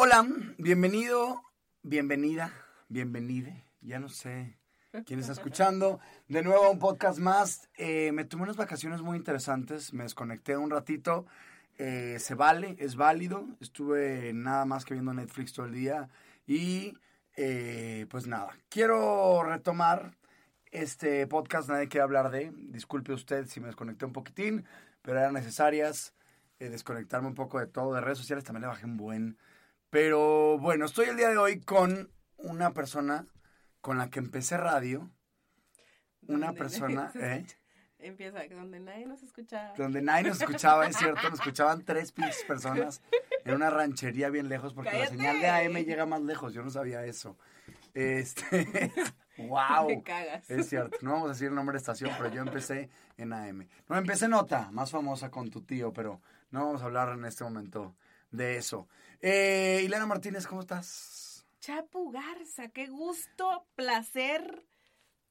Hola, bienvenido, bienvenida, bienvenide. Ya no sé quién está escuchando. De nuevo un podcast más. Eh, me tomé unas vacaciones muy interesantes. Me desconecté un ratito. Eh, se vale, es válido. Estuve nada más que viendo Netflix todo el día. Y eh, pues nada, quiero retomar este podcast. Nadie quiere hablar de. Disculpe usted si me desconecté un poquitín, pero eran necesarias eh, desconectarme un poco de todo. De redes sociales también le bajé un buen. Pero bueno, estoy el día de hoy con una persona con la que empecé radio. Una persona, ¿eh? Empieza donde nadie nos escuchaba. Donde nadie nos escuchaba, es cierto, nos escuchaban tres pinches personas en una ranchería bien lejos porque la señal de AM llega más lejos, yo no sabía eso. Este, wow. Me cagas. Es cierto, no vamos a decir el nombre de estación, pero yo empecé en AM. No, empecé en Nota, más famosa con tu tío, pero no vamos a hablar en este momento de eso. Eh, Ileana Martínez, ¿cómo estás? Chapu Garza, qué gusto, placer,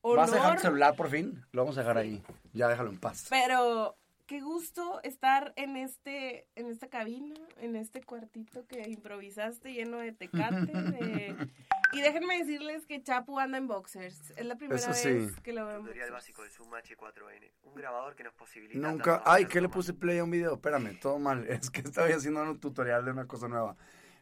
honor. ¿Vas a dejar tu celular por fin? Lo vamos a dejar ahí. Ya déjalo en paz. Pero qué gusto estar en este, en esta cabina, en este cuartito que improvisaste lleno de tecate. de- Y déjenme decirles que Chapu anda en boxers. Es la primera Eso sí. vez que lo veo Tutorial básico de Zoom H4n, un grabador que nos posibilita... Nunca. Ay, ¿qué le puse play a un video? Espérame, todo mal. Es que estaba haciendo un tutorial de una cosa nueva.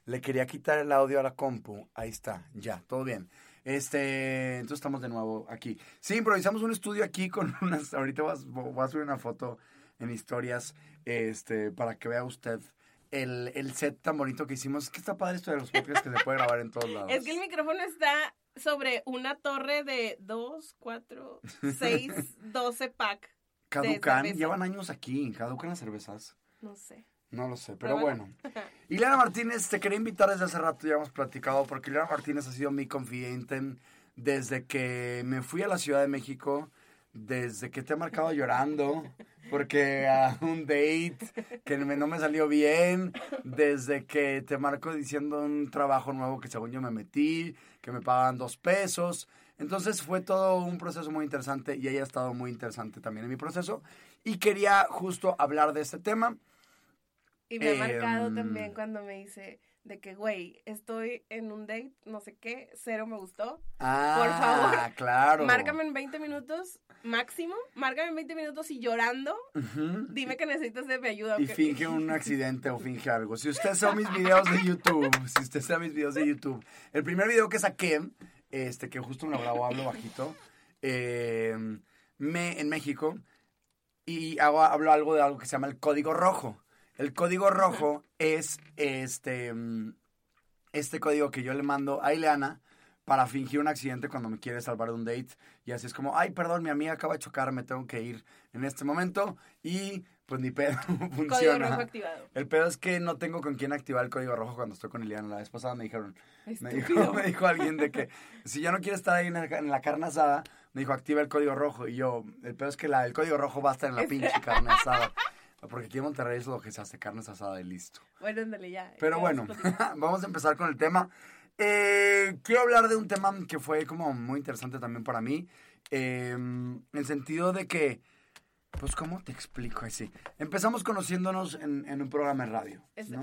Le quería quitar el audio a la compu. Ahí está, ya, todo bien. Este, entonces estamos de nuevo aquí. Sí, improvisamos un estudio aquí con unas. Ahorita voy a, voy a subir una foto en historias, este, para que vea usted el, el set tan bonito que hicimos. Es que está padre esto de los podcasts que se puede grabar en todos lados. Es que el micrófono está sobre una torre de 2, 4, 6, 12 pack. Caducan, llevan años aquí, caducan las cervezas. No sé. No lo sé, pero bueno. Ileana Martínez, te quería invitar desde hace rato, ya hemos platicado, porque Ileana Martínez ha sido mi confidente desde que me fui a la Ciudad de México, desde que te he marcado llorando, porque a un date que no me salió bien, desde que te marco diciendo un trabajo nuevo que según yo me metí, que me pagaban dos pesos. Entonces fue todo un proceso muy interesante y ella ha estado muy interesante también en mi proceso. Y quería justo hablar de este tema. Y me ha Em, marcado también cuando me dice de que, güey, estoy en un date, no sé qué, cero me gustó. Ah, favor, claro. Márcame en 20 minutos máximo, márcame en 20 minutos y llorando, dime que necesitas de mi ayuda. Y finge un accidente o finge algo. Si usted ve mis videos de YouTube, si usted ve mis videos de YouTube, el primer video que saqué, este, que justo me lo grabó, hablo bajito, eh, me, en México, y hago, hablo algo de algo que se llama el código rojo. El código rojo es este, mm, este código que yo le mando a Ileana para fingir un accidente cuando me quiere salvar de un date. Y así es como, ay, perdón, mi amiga acaba de chocar, me tengo que ir en este momento. Y pues ni pedo, funciona. Código rojo activado. El pedo es que no tengo con quién activar el código rojo cuando estoy con Ileana. La vez pasada me dijeron, me dijo, me dijo alguien de que si ya no quiere estar ahí en, el- en la carne asada, me dijo, activa el código rojo. Y yo, el pedo es que la, el código rojo va a estar en la pinche carne asada. Porque aquí en Monterrey es lo que se hace, carne asada y listo. Bueno, ándale ya. Pero ya bueno, vamos a empezar con el tema. Eh, quiero hablar de un tema que fue como muy interesante también para mí. eh, en el sentido de que, pues, ¿cómo te explico así? Empezamos conociéndonos en, en un programa de radio. Es- ¿no?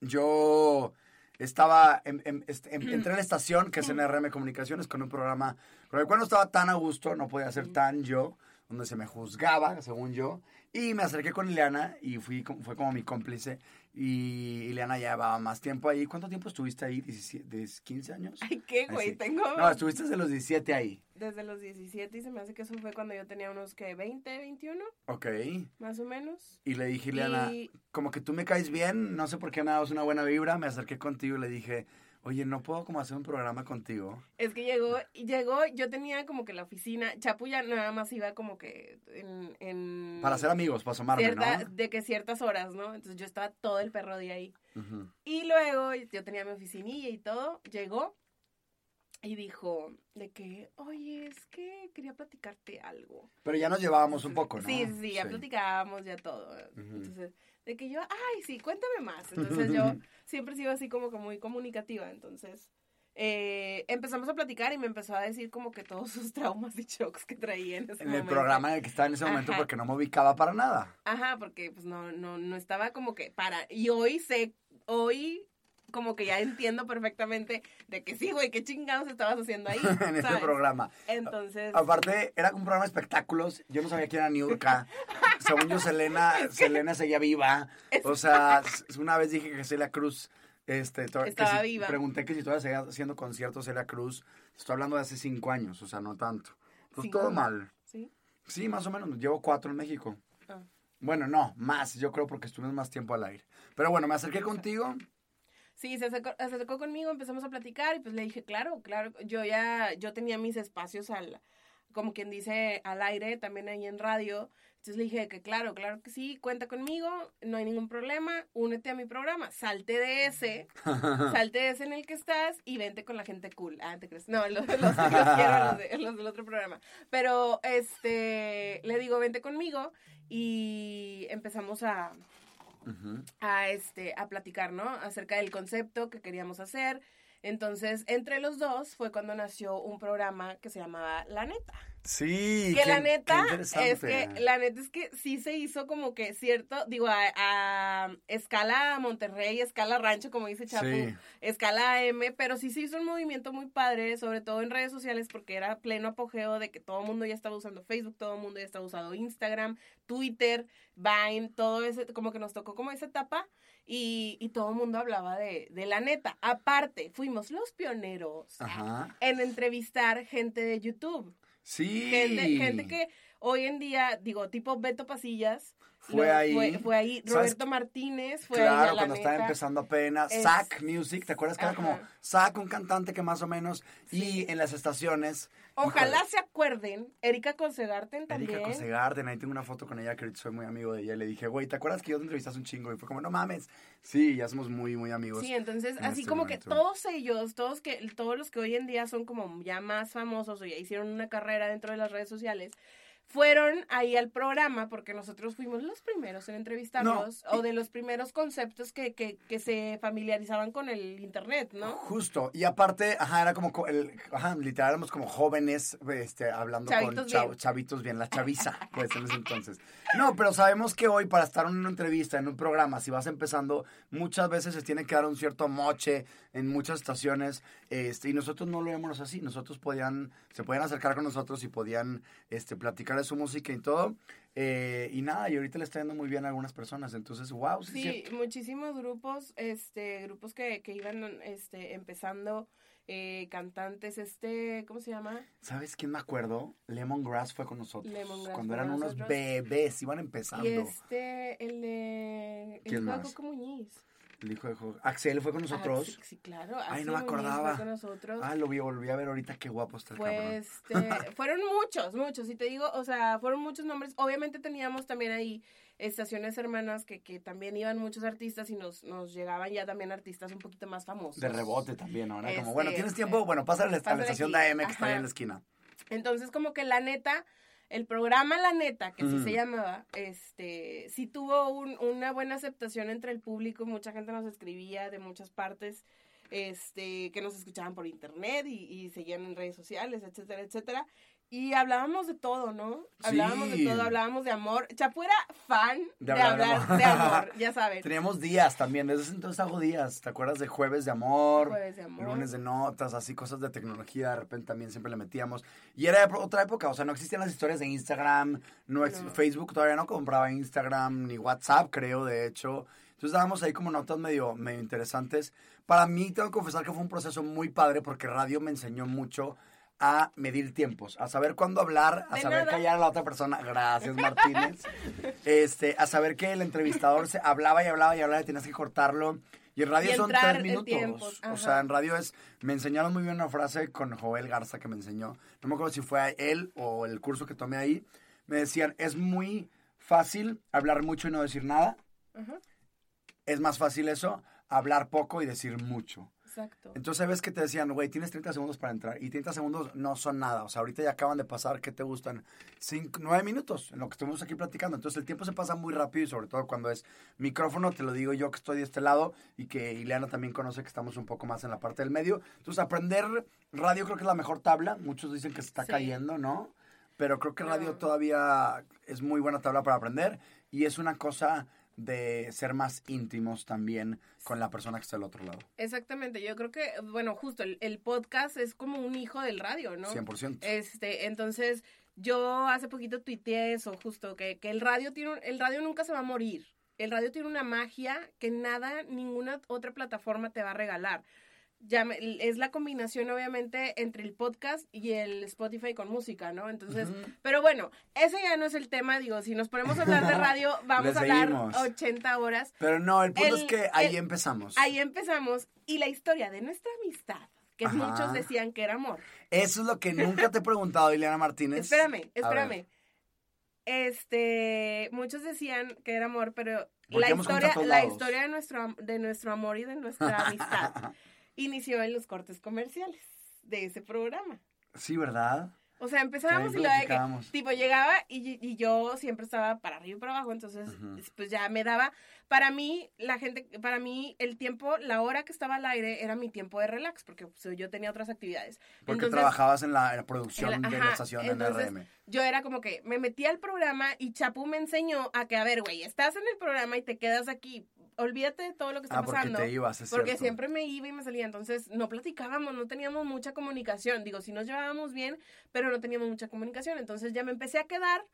Yo estaba, en- este, en- entré en la estación, que es NRM Comunicaciones, con un programa con el cual no estaba tan a gusto, no podía ser tan yo, donde se me juzgaba, según yo. Y me acerqué con Ileana y fui, fue como mi cómplice. Y Ileana llevaba más tiempo ahí. ¿Cuánto tiempo estuviste ahí? ¿17, ¿10, ¿15 años? Ay, ¿qué, güey? Tengo No, estuviste desde los 17 ahí. desde los 17 y se me hace que eso fue cuando yo tenía unos, que 20, 21, Ok. más o menos. Y le dije, Ileana, Y- como que tú me caes bien, no sé por qué me das una buena vibra. Me acerqué contigo y le dije, oye, ¿no puedo como hacer un programa contigo? Es que llegó, llegó, yo tenía como que la oficina, Chapu ya nada más iba como que en... en Para ser amigos, para asomarme, cierta- ¿no? De que ciertas horas, ¿no? Entonces yo estaba todo el perro día ahí. Y luego yo tenía mi oficinilla y todo, llegó y dijo de que, oye, es que quería platicarte algo. Pero ya nos llevábamos un poco, ¿no? Sí, sí, sí, ya platicábamos, ya todo. Entonces, de que yo, ay, sí, cuéntame más. Entonces yo siempre he sido así como que muy comunicativa. Entonces, eh, empezamos a platicar y me empezó a decir como que todos sus traumas y shocks que traía en ese En el programa en el que estaba en ese momento Ajá. porque no me ubicaba para nada. Ajá, porque pues no, no, no estaba como que para. Y hoy sé, hoy como que ya entiendo perfectamente de que sí, güey, qué chingados estabas haciendo ahí. en este programa. Entonces. Aparte, era un programa de espectáculos. Yo no sabía quién era Niurka. Según yo, Selena, Selena seguía viva. O sea, una vez dije que Celia Cruz. Este, Estaba si- viva. Pregunté que si todavía seguía haciendo conciertos Celia Cruz. Estoy hablando de hace cinco años, o sea, no tanto. Pues todo años. mal. Sí. Sí, más o menos. Llevo cuatro en México. Ah. Bueno, no, más. Yo creo porque estuvimos más tiempo al aire. Pero bueno, me acerqué contigo. Sí, se acercó, se acercó conmigo, empezamos a platicar y pues le dije, claro, claro, yo ya, yo tenía mis espacios al, como quien dice, al aire, también ahí en radio. Entonces le dije que claro, claro que sí, cuenta conmigo, no hay ningún problema, únete a mi programa, salte de ese, salte de ese en el que estás y vente con la gente cool. Ah, ¿te crees? No, los, los, los quiero, los, de- los del otro programa. Pero, este, le digo, vente conmigo y empezamos a, a este a platicar, ¿no? Acerca del concepto que queríamos hacer. Entonces, entre los dos fue cuando nació un programa que se llamaba La Neta. Sí. Que qué- la neta es que la neta es que sí se hizo como que cierto, digo, a, a escala Monterrey, escala rancho, como dice Chapu, Sí. escala M, pero sí se hizo un movimiento muy padre, sobre todo en redes sociales, porque era pleno apogeo de que todo el mundo ya estaba usando Facebook, todo el mundo ya estaba usando Instagram, Twitter, Vine, todo ese, como que nos tocó como esa etapa. Y, y todo el mundo hablaba de, de la neta. Aparte, fuimos los pioneros Ajá. en entrevistar gente de YouTube. Sí. Gente, gente que hoy en día, digo, tipo Beto Pasillas. Fue ahí. Fue, fue ahí. ¿Sabes? Roberto Martínez fue Claro, la cuando estaba empezando apenas. Es- Zack Music, ¿te acuerdas que era como. Zack, un cantante que más o menos. Y en las estaciones. Ojalá híjole, se acuerden, Erika Consegarten también. Erika Consegarden, ahí tengo una foto con ella que soy muy amigo de ella. Y le dije, güey, ¿te acuerdas que yo te entrevistaste un chingo? Y fue como, no mames. Sí, ya somos muy, muy amigos. Sí, entonces, en así este como momento. que todos ellos, todos que todos los que hoy en día son como ya más famosos o ya hicieron una carrera dentro de las redes sociales, fueron ahí al programa porque nosotros fuimos los primeros en entrevistarlos No, o de los primeros conceptos que, que, que se familiarizaban con el internet, ¿no? Justo, y aparte, ajá, era como, co- el, ajá, literal, éramos como jóvenes, este, hablando con Chavitos chav- bien. chavitos bien, la chaviza, pues, en ese entonces. No, pero sabemos que hoy para estar en una entrevista, en un programa, si vas empezando, muchas veces se tiene que dar un cierto moche en muchas estaciones, este, y nosotros no lo vemos así, nosotros podían, se podían acercar con nosotros y podían, este, platicar su música y todo, eh, y nada, y ahorita le está yendo muy bien a algunas personas, entonces, wow, sí, Sí, muchísimos grupos, este, grupos que, que iban, este, empezando, eh, cantantes, este, ¿cómo se llama? ¿Sabes quién me acuerdo? Lemongrass fue con nosotros. Lemongrass cuando eran unos nosotros. bebés, iban empezando. Y este, el de, el ¿Quién de más? Coco Muñiz. El hijo de Jo- Axel fue con nosotros. Ah, sí, sí, claro. Ay, Axel no me acordaba. Fue con nosotros. Ah, lo vi, volví a ver ahorita, qué guapo está el Pues, cabrón. este, fueron muchos, muchos, y te digo, o sea, fueron muchos nombres. Obviamente teníamos también ahí estaciones hermanas que, que también iban muchos artistas y nos, nos llegaban ya también artistas un poquito más famosos. De rebote también, ahora Este, como, bueno, ¿tienes este, tiempo? Bueno, pásale a la estación de AM que está ahí en la esquina. Entonces, como que la neta, el programa La Neta, que así se llamaba, este, sí tuvo un- una buena aceptación entre el público, mucha gente nos escribía de muchas partes, este, que nos escuchaban por internet y, y seguían en redes sociales, etcétera, etcétera. Y hablábamos de todo, ¿no? Hablábamos Sí. de todo, hablábamos de amor. Chapu era fan de, De hablar de amor. de amor, ya saben. Teníamos días también, desde ese entonces hago días. ¿Te acuerdas de jueves de amor? Jueves de amor. Lunes de notas, así cosas de tecnología, de repente también siempre le metíamos. Y era otra época, o sea, no existían las historias de Instagram, no, No. Facebook todavía no compraba Instagram, ni WhatsApp, creo, de hecho. Entonces dábamos ahí como notas medio, medio interesantes. Para mí, tengo que confesar que fue un proceso muy padre porque radio me enseñó mucho a medir tiempos, a saber cuándo hablar, a De saber nada. callar a la otra persona. Gracias, Martínez. este, a saber que el entrevistador se hablaba y hablaba y hablaba y tenías que cortarlo. Y en radio Y son tres minutos. O sea, en radio es. Me enseñaron muy bien una frase con Joel Garza que me enseñó. No me acuerdo si fue a él o el curso que tomé ahí. Me decían, es muy fácil hablar mucho y no decir nada. Ajá, Es más fácil eso, hablar poco y decir mucho. Exacto. Entonces, ves que te decían, güey, tienes 30 segundos para entrar. Y 30 segundos no son nada. O sea, ahorita ya acaban de pasar, ¿qué te gustan? 9 minutos en lo que estuvimos aquí platicando. Entonces, el tiempo se pasa muy rápido y sobre todo cuando es micrófono, te lo digo yo que estoy de este lado y que Ileana también conoce que estamos un poco más en la parte del medio. Entonces, aprender radio creo que es la mejor tabla. Muchos dicen que se está Sí. cayendo, ¿no? Pero creo que radio No. todavía es muy buena tabla para aprender y es una cosa de ser más íntimos también con la persona que está al otro lado. Exactamente, yo creo que, bueno, justo el, el podcast es como un hijo del radio, ¿no? 100%. Este, entonces, yo hace poquito tuiteé eso, justo, que, que el radio tiene, un- el radio nunca se va a morir. El radio tiene una magia que nada, ninguna otra plataforma te va a regalar. Ya me- es la combinación, obviamente, entre el podcast y el Spotify con música, ¿no? Entonces, pero bueno, ese ya no es el tema, digo, si nos ponemos a hablar de radio, vamos a hablar seguimos. 80 horas. Pero no, el punto El- es que ahí el- empezamos. Ahí empezamos. Y la historia de nuestra amistad, que Ajá. muchos decían que era amor. Eso es lo que nunca te he preguntado, Ileana Martínez. Espérame, espérame. Este, muchos decían que era amor, pero la historia, la historia de nuestro, de nuestro amor y de nuestra amistad inició en los cortes comerciales de ese programa. Sí, ¿verdad? O sea, empezábamos y lo de que, tipo, llegaba y, y yo siempre estaba para arriba y para abajo, entonces, pues ya me daba, para mí, la gente, para mí, el tiempo, la hora que estaba al aire era mi tiempo de relax, porque pues, yo tenía otras actividades. Porque Entonces, trabajabas en la, en la producción en la- de la estación entonces, NRM. Yo era como que me metí al programa y Chapu me enseñó a que, a ver, güey, estás en el programa y te quedas aquí. Olvídate de todo lo que está Ah, porque pasando. te ibas, es Porque cierto. siempre me iba y me salía. Entonces no platicábamos, no teníamos mucha comunicación. Digo, sí nos llevábamos bien, pero no teníamos mucha comunicación. Entonces ya me empecé a quedar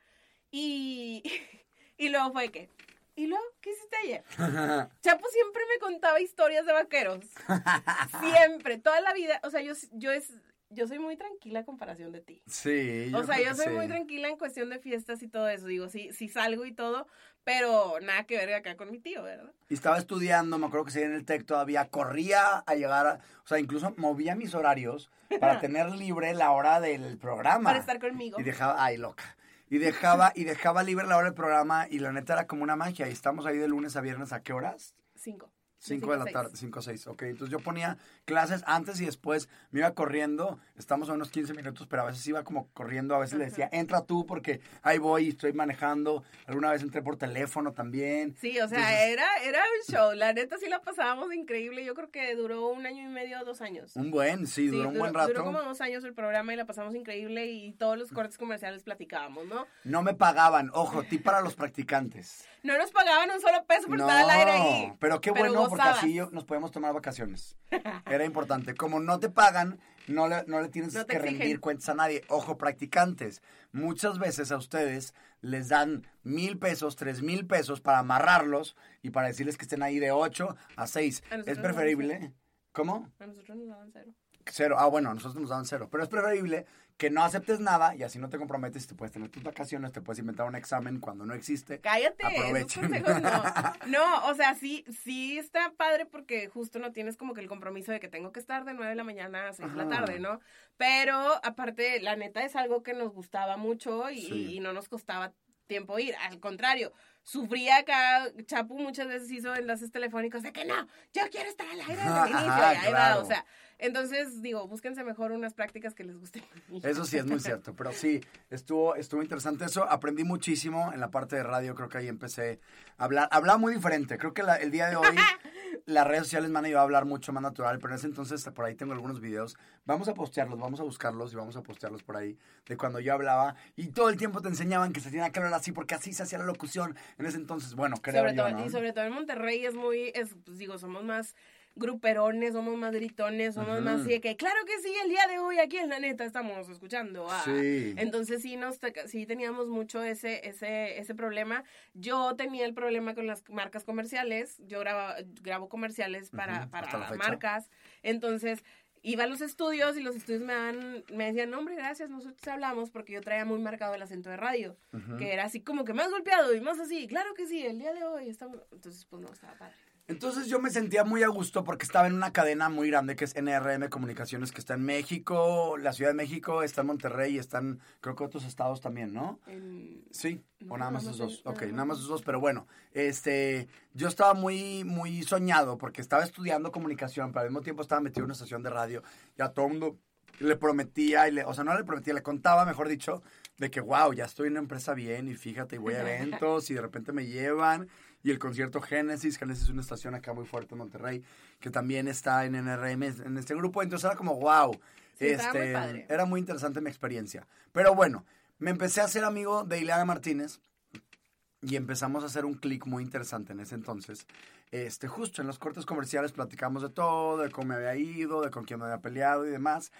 y, y luego fue que. ¿Y luego qué hiciste ayer? Chapo siempre me contaba historias de vaqueros. Siempre, toda la vida. O sea, yo, yo, es, yo soy muy tranquila a comparación de ti. Sí. O sea, yo soy muy tranquila en cuestión de fiestas y todo eso. Digo, sí, sí salgo y todo, pero nada que ver acá con mi tío, ¿verdad? Y estaba estudiando, me acuerdo que seguía en el TEC todavía, corría a llegar a... O sea, incluso movía mis horarios para tener libre la hora del programa. Para estar conmigo. Y dejaba... Ay, loca. Y dejaba, y dejaba libre la hora del programa y la neta era como una magia. Y estamos ahí de lunes a viernes, ¿a qué horas? Cinco. 5 de la tarde, 5 o 6, ok. Entonces yo ponía clases antes y después me iba corriendo, estamos a unos 15 minutos, pero a veces iba como corriendo, a veces le decía, entra tú porque ahí voy, estoy manejando, alguna vez entré por teléfono también. Sí, o sea, Entonces, era, era un show. La neta sí la pasábamos increíble. Yo creo que duró un año y medio, dos años. Un buen, sí, Sí, duró un buen rato. Duró como dos años el programa y la pasamos increíble y todos los cortes comerciales platicábamos, ¿no? No me pagaban, ojo, ti para los practicantes. No nos pagaban un solo peso por no, estar al aire ahí. pero qué bueno, porque así nos podemos tomar vacaciones. Era importante. Como no te pagan, no le, no le tienes No que exigen. rendir cuentas a nadie. Ojo, practicantes. Muchas veces a ustedes les dan mil pesos, tres mil pesos para amarrarlos y para decirles que estén ahí de ocho a seis. A Es preferible. ¿Cómo? A nosotros nos daban cero. Cero. Ah, bueno, a nosotros nos dan cero. Pero es preferible que no aceptes nada y así no te comprometes y te puedes tener tus vacaciones, te puedes inventar un examen cuando no existe. Cállate, Aprovechen. no. No, o sea, sí, sí está padre porque justo no tienes como que el compromiso de que tengo que estar de 9 de la mañana a 6 de la tarde, ¿no? Pero aparte, la neta es algo que nos gustaba mucho y, Sí. y no nos costaba tiempo ir. Al contrario, sufría acá, Chapu muchas veces hizo enlaces telefónicos de que no, yo quiero estar al aire desde el Ajá, inicio. y ahí va, o sea, entonces digo, búsquense mejor unas prácticas que les gusten. Eso sí es muy cierto, pero sí, estuvo, estuvo interesante eso. Aprendí muchísimo en la parte de radio, creo que ahí empecé a hablar. Hablaba muy diferente, creo que la- el día de hoy las redes sociales me han ayudado a hablar mucho más natural, pero en ese entonces por ahí tengo algunos videos. Vamos a postearlos, vamos a buscarlos y vamos a postearlos por ahí de cuando yo hablaba y todo el tiempo te enseñaban que se tenía que hablar así porque así se hacía la locución en ese entonces. Bueno, creo sobre yo, todo, ¿no? Y sobre todo en Monterrey es muy, es, pues digo, somos más gruperones, somos más gritones, somos más así de que, claro que sí, el día de hoy aquí en la neta estamos escuchando. ah". Sí. Entonces sí, nos, sí teníamos mucho ese, ese, ese problema. Yo tenía el problema con las marcas comerciales, yo graba, grabo comerciales para, Ujú, para hasta la fecha. marcas, entonces... Iba a los estudios y los estudios me dan, me decían, no, hombre, gracias, nosotros hablamos porque yo traía muy marcado el acento de radio, que era así como que más golpeado y más así, claro que sí, el día de hoy estamos, entonces pues no, estaba padre. Entonces yo me sentía muy a gusto porque estaba en una cadena muy grande que es NRM Comunicaciones, que está en México, la Ciudad de México, está en Monterrey y están, creo que otros estados también, ¿no? Sí, No, o nada más esos dos. el- Ok, nada más esos dos, pero bueno, este, yo estaba muy, muy soñado porque estaba estudiando comunicación, pero al mismo tiempo estaba metido en una estación de radio y a todo mundo le prometía, y le, o sea, no le prometía, le contaba, mejor dicho, de que, wow, ya estoy en una empresa bien y fíjate, y voy a eventos y de repente me llevan. Y el concierto Génesis, Génesis es una estación acá muy fuerte en Monterrey, que también está en NRM, en este grupo. Entonces era como, wow, Sí, estaba muy este, padre. era muy interesante mi experiencia. Pero bueno, me empecé a ser amigo de Ileana Martínez y empezamos a hacer un clic muy interesante en ese entonces. Este, justo en los cortes comerciales platicamos de todo, de cómo me había ido, de con quién me había peleado y demás.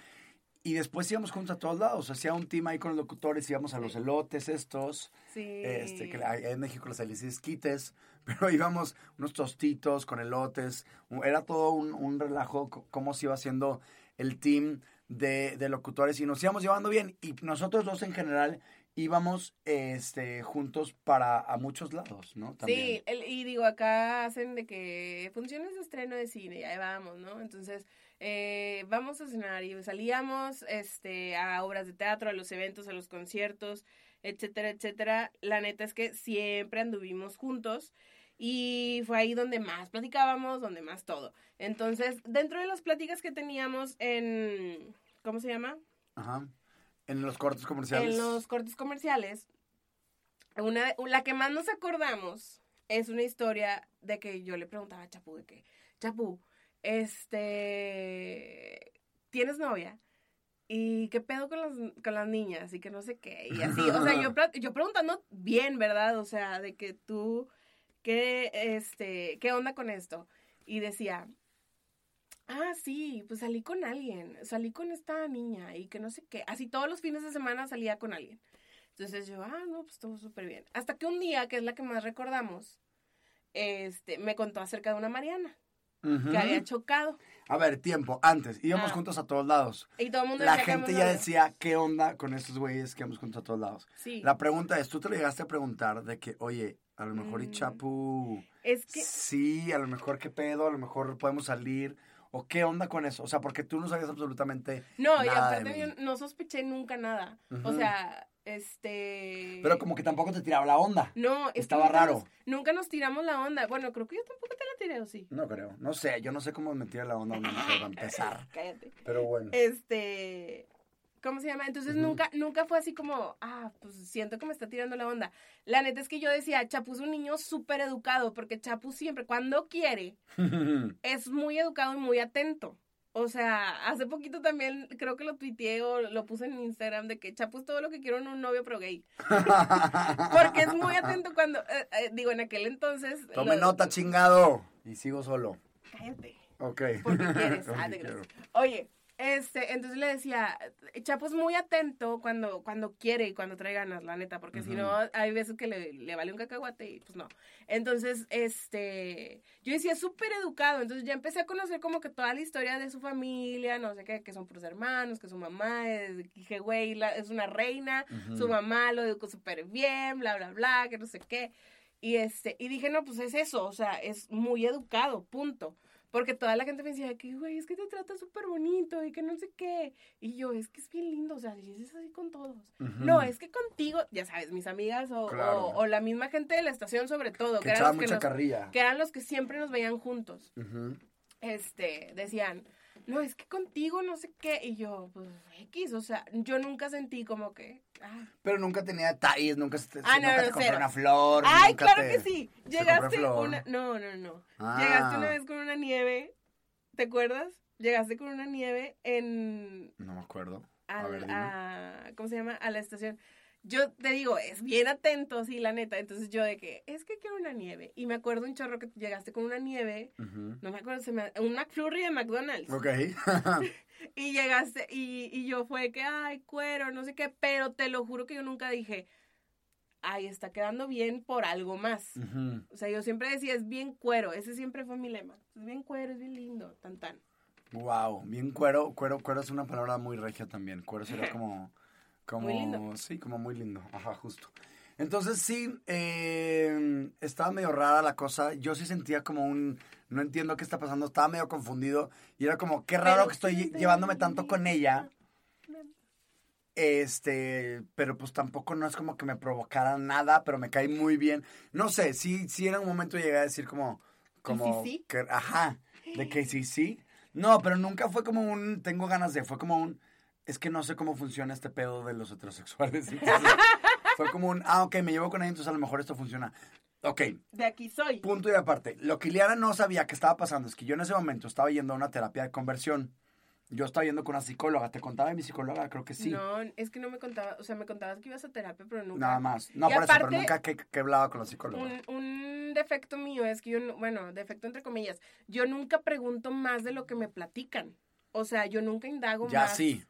Y después íbamos juntos a todos lados. Hacía un team ahí con los locutores, íbamos a los elotes estos. Sí. Este, que en México les decís quites, pero íbamos unos tostitos con elotes. Era todo un, un relajo, cómo se iba haciendo el team de, de locutores y nos íbamos llevando bien. Y nosotros dos en general íbamos este, juntos para a muchos lados, ¿no? Sí, el- y digo, acá hacen de que funciones de estreno de cine, y ahí vamos, ¿no? Entonces, eh, vamos a cenar y salíamos este, a obras de teatro, a los eventos, a los conciertos, etcétera, etcétera. La neta es que siempre anduvimos juntos y fue ahí donde más platicábamos, donde más todo. Entonces, dentro de las pláticas que teníamos en, ¿cómo se llama? Ajá. En los cortes comerciales. En los cortes comerciales, una, la que más nos acordamos es una historia de que yo le preguntaba a Chapu de que, Chapu, este, ¿tienes novia? ¿Y qué pedo con las, con las niñas? Y que no sé qué. Y así, o sea, yo, yo preguntando bien, ¿verdad? O sea, de que tú, ¿qué, este, qué onda con esto? Y decía, ah, sí, pues salí con alguien, salí con esta niña y que no sé qué. Así todos los fines de semana salía con alguien. Entonces yo, ah, no, pues todo súper bien. Hasta que un día, que es la que más recordamos, este, me contó acerca de una Mariana que había chocado. A ver, tiempo, antes, íbamos Ah. juntos a todos lados. Y todo el mundo La gente ya decía, ¿qué onda con estos güeyes que íbamos juntos a todos lados? Sí. La pregunta es, ¿tú te lo llegaste a preguntar de que, oye, a lo mejor y Mm. Chapu, Es que, sí, a lo mejor qué pedo, a lo mejor podemos salir, o qué onda con eso? O sea, porque tú no sabías absolutamente no, y nada de aparte yo no sospeché nunca nada. O sea, este... Pero como que tampoco te tiraba la onda. No, es Estaba nunca raro. nos- nunca nos tiramos la onda. Bueno, creo que yo tampoco te la tiré, ¿o sí? No creo, no sé, yo no sé cómo me tira la onda a una mujer para empezar. Cállate. Pero bueno. Este, ¿cómo se llama? Entonces nunca, nunca fue así como, ah, pues siento que me está tirando la onda. La neta es que yo decía, Chapu es un niño súper educado, porque Chapu siempre, cuando quiere, es muy educado y muy atento. O sea, hace poquito también creo que lo tuiteé o lo puse en Instagram de que Chapu es todo lo que quiero en un novio pero gay. Porque es muy atento cuando, eh, eh, digo, en aquel entonces... Tome lo- nota, chingado. Y sigo solo. Cállate. Ok. porque quieres. Ah. Oye, este, entonces le decía, Chapo es muy atento cuando, cuando quiere y cuando trae ganas, la neta, porque si no, hay veces que le, le vale un cacahuate y pues no. Entonces, este, yo decía, súper educado, entonces ya empecé a conocer como que toda la historia de su familia, no sé qué, que son puros hermanos, que su mamá es, dije, güey, la- es una reina, su mamá lo educó súper bien, bla, bla, bla, que no sé qué. Y este, y dije, no, pues es eso, o sea, es muy educado, punto. Porque toda la gente me decía que, güey, es que te trata súper bonito y que no sé qué. Y yo, es que es bien lindo, o sea, es así con todos. No, es que contigo, ya sabes, mis amigas o, Claro. o- o la misma gente de la estación sobre todo, Que eran echaba los que, mucha nos- carrilla. que eran los que siempre nos veían juntos este, decían, no, es que contigo no sé qué. Y yo, pues, X, o sea, yo nunca sentí como que, ah, Pero nunca tenía detalles, nunca, Ah, no, nunca no, te compré cero. una flor. Ay, nunca claro te- que sí. Llegaste una. No, no, no. Ah. Llegaste una vez con una nieve. ¿Te acuerdas? Llegaste con una nieve en. No me acuerdo. A ver, dime. a- ¿Cómo se llama? A la estación. Yo te digo, es bien atento, sí, la neta. Entonces yo de que, es que quiero una nieve. Y me acuerdo un chorro que llegaste con una nieve. No me acuerdo, se me, un McFlurry de McDonald's. Ok. Y llegaste, y, y yo fue que, ay, cuero, no sé qué, pero te lo juro que yo nunca dije, ay, está quedando bien por algo más. O sea, yo siempre decía, es bien cuero, ese siempre fue mi lema. Es bien cuero, es bien lindo, tan tan. Wow, bien cuero. Cuero, cuero es una palabra muy regia también. Cuero sería como, como, Muy lindo. sí, como muy lindo. Ajá, justo. Entonces sí, eh, estaba medio rara la cosa. Yo sí sentía como un, no entiendo qué está pasando. Estaba medio confundido y era como, qué raro Pero que estoy sí llevándome tanto con ella. Este, pero pues tampoco no es como que me provocara nada, pero me cae muy bien. No sé, sí, sí en un momento llegué a decir como, como, sí, sí? que, ajá, de que sí, sí. No, pero nunca fue como un, tengo ganas de, fue como un, es que no sé cómo funciona este pedo de los heterosexuales. Entonces, fue como un, ah, ok, me llevo con ella, entonces a lo mejor esto funciona. Ok, De aquí soy. punto y aparte. Lo que Liana no sabía que estaba pasando es que yo en ese momento estaba yendo a una terapia de conversión. Yo estaba yendo con una psicóloga. ¿Te contaba de mi psicóloga? Creo que sí. No, es que no me contaba, o sea, me contabas que ibas a terapia, pero nunca. Nada más. No, Y por eso, pero nunca que, que hablaba con la psicóloga. Un, un defecto mío es que yo, no- bueno, defecto entre comillas, yo nunca pregunto más de lo que me platican. O sea, yo nunca indago Ya más. sí.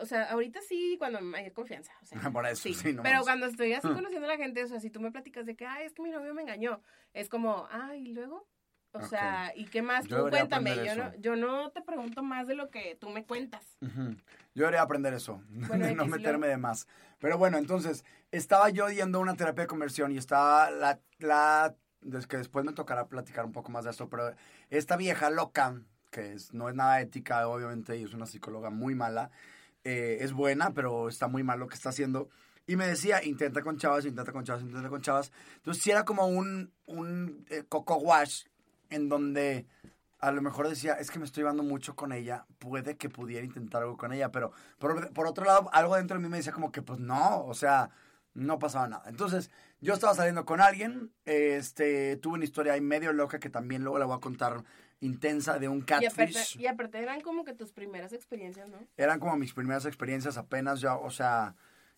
O sea, ahorita sí, cuando hay confianza. O sea, Por eso, sí, no Pero más. cuando estoy así Hmm. conociendo a la gente, o sea, si tú me platicas de que, ay, es que mi novio me engañó, es como, ay, ¿y luego? O sea, ¿y qué más? Yo tú cuéntame. Yo no, yo no te pregunto más de lo que tú me cuentas. Yo debería aprender eso, Bueno, de no meterme de más. Pero bueno, entonces, estaba yo yendo a una terapia de conversión y estaba la, la, es que después me tocará platicar un poco más de esto, pero esta vieja loca, que es, no es nada ética, obviamente, y es una psicóloga muy mala, eh, es buena, pero está muy mal lo que está haciendo. Y me decía, intenta con chavas, intenta con chavas, intenta con chavas. Entonces, sí era como un, un eh, coco wash en donde a lo mejor decía, es que me estoy llevando mucho con ella, puede que pudiera intentar algo con ella, pero por, por otro lado, algo dentro de mí me decía como que pues no, o sea, no pasaba nada. Entonces, yo estaba saliendo con alguien, este, tuve una historia ahí medio loca que también luego la voy a contar intensa de un Y catfish. y aparte eran como que tus primeras experiencias, ¿no? Eran como mis primeras experiencias apenas ya, o sea,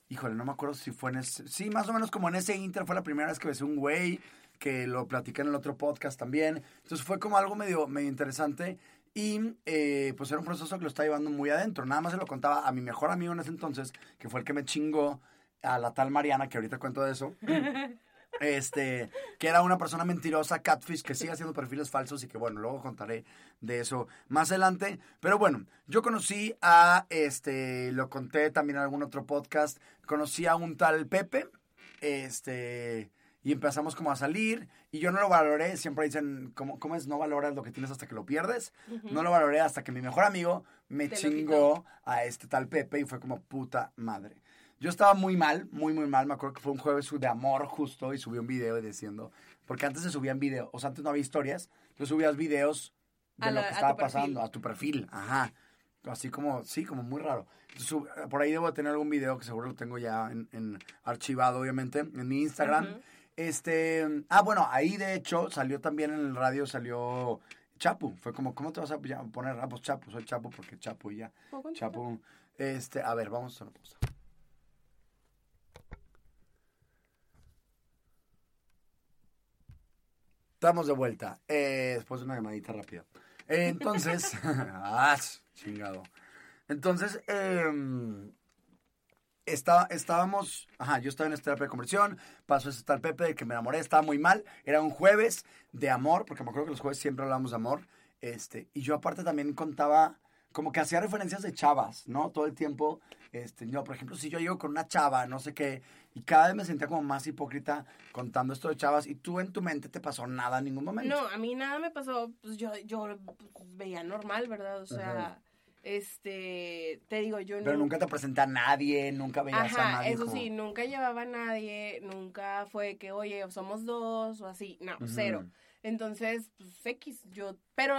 híjole, no me acuerdo si fue en ese, sí, más o menos como en ese inter fue la primera vez que besé un güey, que lo platiqué en el otro podcast también. Entonces fue como algo medio, medio interesante y eh, pues era un proceso que lo estaba llevando muy adentro. Nada más se lo contaba a mi mejor amigo en ese entonces, que fue el que me chingó a la tal Mariana, que ahorita cuento de eso. Este, que era una persona mentirosa, catfish, que sigue haciendo perfiles falsos y que bueno, luego contaré de eso más adelante. Pero bueno, yo conocí a, este, lo conté también en algún otro podcast, conocí a un tal Pepe, este, y empezamos como a salir y yo no lo valoré, siempre dicen, ¿cómo, cómo es? No valoras lo que tienes hasta que lo pierdes. No lo valoré hasta que mi mejor amigo me Te chingó a este tal Pepe y fue como puta madre. Yo estaba muy mal, muy, muy mal. Me acuerdo que fue un jueves de amor justo y subí un video diciendo, porque antes se subían videos, o sea, antes no había historias, tú subías videos de A lo la- que estaba perfil. pasando, a tu perfil, ajá. Así como, sí, como muy raro. Entonces, por ahí debo tener algún video que seguro lo tengo ya en, en archivado, obviamente, en mi Instagram. Este, ah, bueno, ahí de hecho salió también en el radio, salió Chapu. Fue como, ¿cómo te vas a poner? Ah, pues Chapu, soy Chapu porque Chapu y ya. Chapu. Este, a ver, vamos a hacer una pausa. Estamos de vuelta. eh, después de una llamadita rápida. Eh, entonces, ah, chingado. Entonces, eh, estaba, estábamos, ajá, yo estaba en esta terapia de conversión, pasó ese tal Pepe de que me enamoré, estaba muy mal, era un jueves de amor, porque me acuerdo que los jueves siempre hablamos de amor, este, y yo aparte también contaba, como que hacía referencias de chavas, ¿no? Todo el tiempo, este, yo, por ejemplo, si yo llego con una chava, no sé qué, y cada vez me sentía como más hipócrita contando esto de chavas, y tú en tu mente te pasó nada en ningún momento. No, a mí nada me pasó, pues yo, yo pues, veía normal, ¿verdad? O sea, este, te digo, yo Pero no- nunca te presenté a nadie, nunca veías a Ajá, nadie. eso como- sí, nunca llevaba a nadie, nunca fue que, oye, somos dos o así, no, cero. Entonces, pues X, yo, pero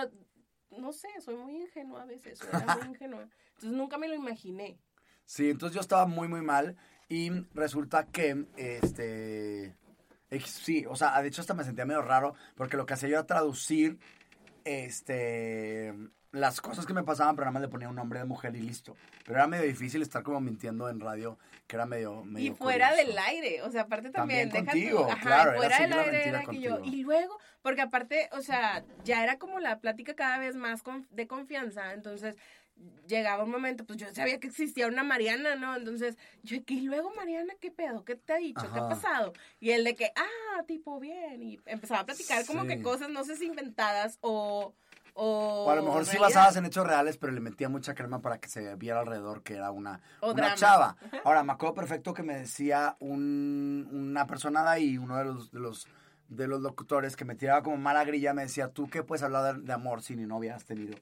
no sé, soy muy ingenua a veces, era muy ingenua. Entonces nunca me lo imaginé. Sí, entonces yo estaba muy, muy mal y resulta que, este, sí, o sea, de hecho hasta me sentía medio raro porque lo que hacía yo era traducir, este, las cosas que me pasaban, pero nada más le ponía un nombre de mujer y listo. Pero era medio difícil estar como mintiendo en radio, que era medio, Y medio fuera curioso. del aire, o sea, aparte también, También contigo, ajá, claro, era fuera del aire era que yo, y luego, porque aparte, o sea, ya era como la plática cada vez más con- de confianza, entonces llegaba un momento, pues yo sabía que existía una Mariana, ¿no? Entonces, yo, y luego Mariana, ¿qué pedo? ¿Qué te ha dicho? ¿Qué ha Ajá. pasado? Y él de que, ah, tipo, bien, y empezaba a platicar como que cosas, no sé si inventadas o... O, O a lo mejor sí basadas en hechos reales, pero le metía mucha crema para que se viera alrededor que era una, O una drama. chava. Ahora, me acuerdo perfecto que me decía un, una persona de ahí, uno de los, de los de los locutores, que me tiraba como mala grilla, me decía, ¿tú qué puedes hablar de, de amor si ni novia has tenido?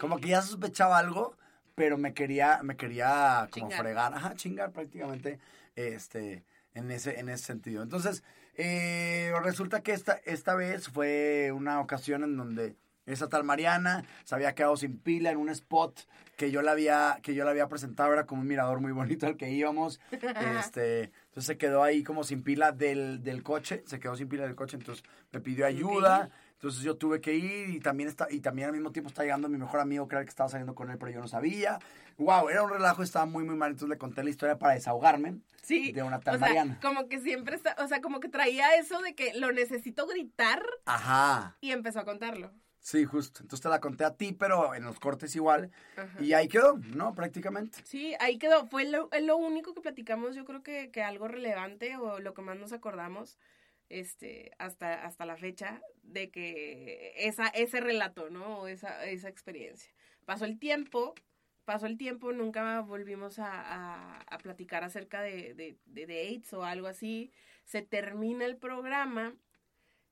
Como que ya sospechaba algo, pero me quería, me quería como Chingar. fregar, ajá, chingar prácticamente, este, en ese, en ese sentido. Entonces, eh, resulta que esta, esta vez fue una ocasión en donde esa tal Mariana se había quedado sin pila en un spot que yo la había, que yo la había presentado, era como un mirador muy bonito al que íbamos. Este, entonces se quedó ahí como sin pila del, del coche, se quedó sin pila del coche, entonces me pidió ayuda. Entonces yo tuve que ir y también está, y también al mismo tiempo está llegando mi mejor amigo, el que estaba saliendo con él, pero yo no sabía. Wow, era un relajo, estaba muy muy mal, entonces le conté la historia para desahogarme Sí, de una tal o sea, Mariana. como que siempre está, o sea, como que traía eso de que lo necesito gritar Ajá. y empezó a contarlo. Sí, justo. Entonces te la conté a ti, pero en los cortes igual. Ajá. Y ahí quedó, ¿no? Prácticamente. Sí, ahí quedó. Fue lo, lo único que platicamos, yo creo que, que algo relevante o lo que más nos acordamos este, hasta, hasta la fecha de que esa, ese relato, ¿no? O esa, esa experiencia. Pasó el tiempo, pasó el tiempo, nunca volvimos a, a, a platicar acerca de, de, de dates o algo así. Se termina el programa,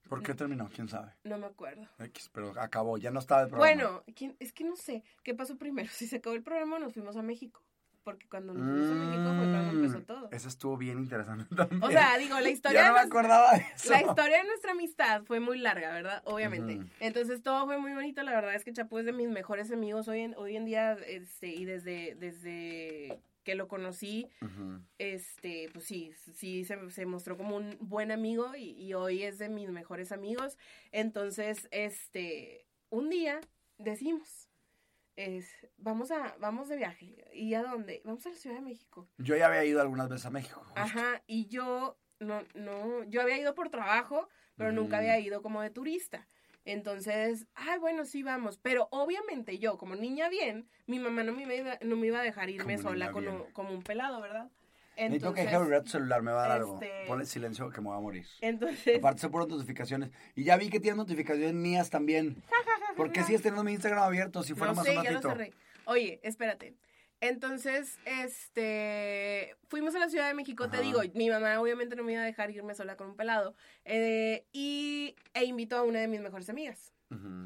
¿Por qué terminó? ¿Quién sabe? no me acuerdo. X, pero acabó, ya no estaba el programa. Bueno, ¿quién- es que no sé qué pasó primero. Si se acabó el programa, nos fuimos a México. Porque cuando nos fuimos a México fue cuando Mm, empezó todo. Eso estuvo bien interesante también. O sea, digo, la historia, Ya no me nuestra, acordaba de eso. la historia de nuestra amistad fue muy larga, ¿verdad? Obviamente. Entonces todo fue muy bonito. La verdad es que Chapu es de mis mejores amigos hoy en, hoy en día. Este, y desde, desde que lo conocí, este, pues sí, sí se, se mostró como un buen amigo y, y hoy es de mis mejores amigos. Entonces, este, un día decimos, es, vamos a, vamos de viaje. ¿Y a dónde? Vamos a la Ciudad de México. Yo ya había ido algunas veces a México. justo. Ajá, y yo no, no, yo había ido por trabajo, pero nunca había ido como de turista. Entonces, ay, bueno, sí vamos. Pero obviamente yo, como niña bien, mi mamá no me iba, no me iba a dejar irme Como sola con un- como un pelado, ¿verdad? Necesito que Entonces, deje de tu celular, me va a dar algo. este- Ponle silencio que me voy a morir. entonces Aparte puras notificaciones. Y ya vi que tienes notificaciones mías también. ¿Por qué sigues teniendo mi Instagram abierto si fuera no más sé, un ya lo ratito? cerré. Oye, espérate. Entonces, este, fuimos a la Ciudad de México, te digo, mi mamá obviamente no me iba a dejar irme sola con un pelado, eh, y, e invitó a una de mis mejores amigas,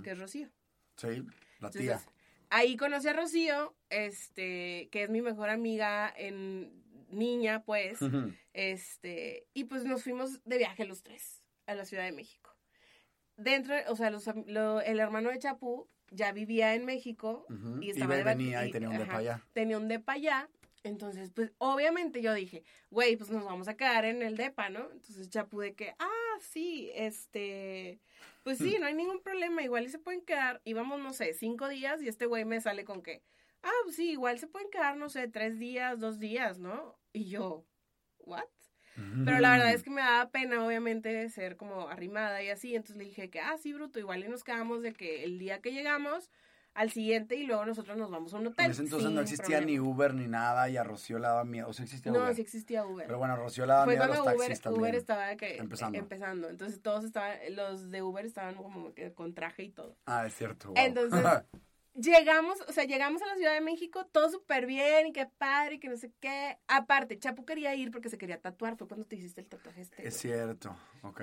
que es Rocío. Sí, la tía. Entonces, ahí conocí a Rocío, este, que es mi mejor amiga en niña, pues, este, y pues nos fuimos de viaje los tres a la Ciudad de México. Dentro, o sea, los lo- el hermano de Chapú ya vivía en México y estaba y venía y tenía un depa allá. Tenía un depa allá. Entonces, pues, obviamente yo dije, güey, pues nos vamos a quedar en el depa, ¿no? Entonces Chapú de que, ah, sí, este, pues sí, no hay ningún problema, igual y se pueden quedar, íbamos, no sé, cinco días y este güey me sale con que, ah, pues sí, igual se pueden quedar, no sé, tres días, dos días, ¿no? Y yo, ¿what? Pero la verdad es que me daba pena, obviamente, ser como arrimada y así. Entonces le dije que, ah, sí, bruto, igual y nos quedamos de que el día que llegamos, al siguiente y luego nosotros nos vamos a un hotel. En ese entonces no existía ni. Uber ni nada y a Rocío le daba miedo. O sea, existía No, Uber. sí existía Uber. Pero bueno, Rocío le daba Fue miedo a los Uber, taxis también. Uber estaba que, Empezando. empezando. Entonces todos estaban, los de Uber estaban como que con traje y todo. Ah, es cierto. wow. Entonces, llegamos, o sea, llegamos a la Ciudad de México, todo súper bien y qué padre y que no sé qué. Aparte, Chapu quería ir porque se quería tatuar, fue cuando te hiciste el tatuaje este. es cierto. Ok.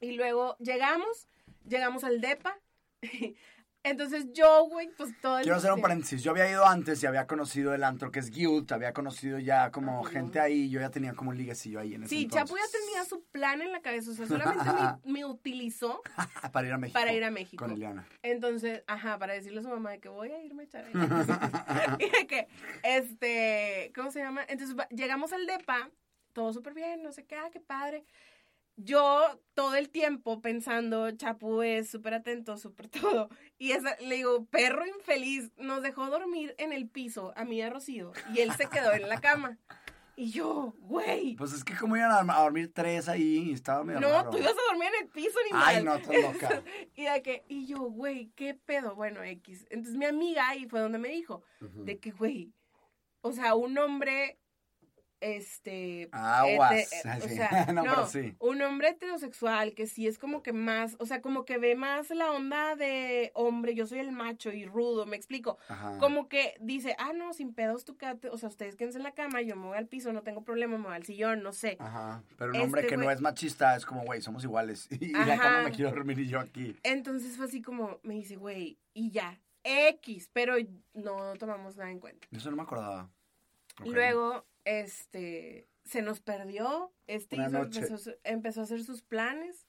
Y luego llegamos, llegamos al DEPA. Entonces yo, güey, pues todo el Quiero hacer un paréntesis. Yo había ido antes y había conocido el antro que es Guild, había conocido ya como Ajá. gente ahí, yo ya tenía como un liguecillo ahí en ese Sí, entonces. Chapu ya tenía su plan en la cabeza, o sea, solamente me, me utilizó para ir a México. para ir a México. Con Eliana. Entonces, ajá, para decirle a su mamá de que voy a irme a echar ahí. y de que, este, ¿cómo se llama? Entonces llegamos al DEPA, todo súper bien, no sé qué, ah, qué padre. Yo todo el tiempo pensando, Chapu es súper atento, súper todo. Y esa, le digo, perro infeliz, nos dejó dormir en el piso, a mí y a Rocío, y él se quedó en la cama. Y yo, güey, Pues es que como iban a, dormir tres ahí y estaba medio no, raro. tú ibas a dormir en el piso, ni Ay, no, estás loca. y de que, y yo, güey, ¿qué pedo? Bueno, X. Entonces mi amiga ahí fue donde me dijo, de que, güey, o sea, un hombre, este... Aguas. eh, Ay, o sí. sea, No, no, pero sí. un hombre heterosexual que sí es como que más, o sea, como que ve más la onda de hombre, yo soy el macho y rudo, me explico. Ajá. Como que dice, ah, no, sin pedos, tú quédate, o sea, ustedes quédense en la cama, yo me voy al piso, no tengo problema, me voy al sillón, no sé. Ajá. Pero un hombre Este que no es machista es como, güey, somos iguales. Y la Ajá. cama me quiero dormir y yo aquí. Entonces fue así como, me dice, güey, y ya, X, pero no tomamos nada en cuenta. Eso no me acordaba. Ok. Luego, este, se nos perdió, este empezó, a hacer- empezó a hacer sus planes.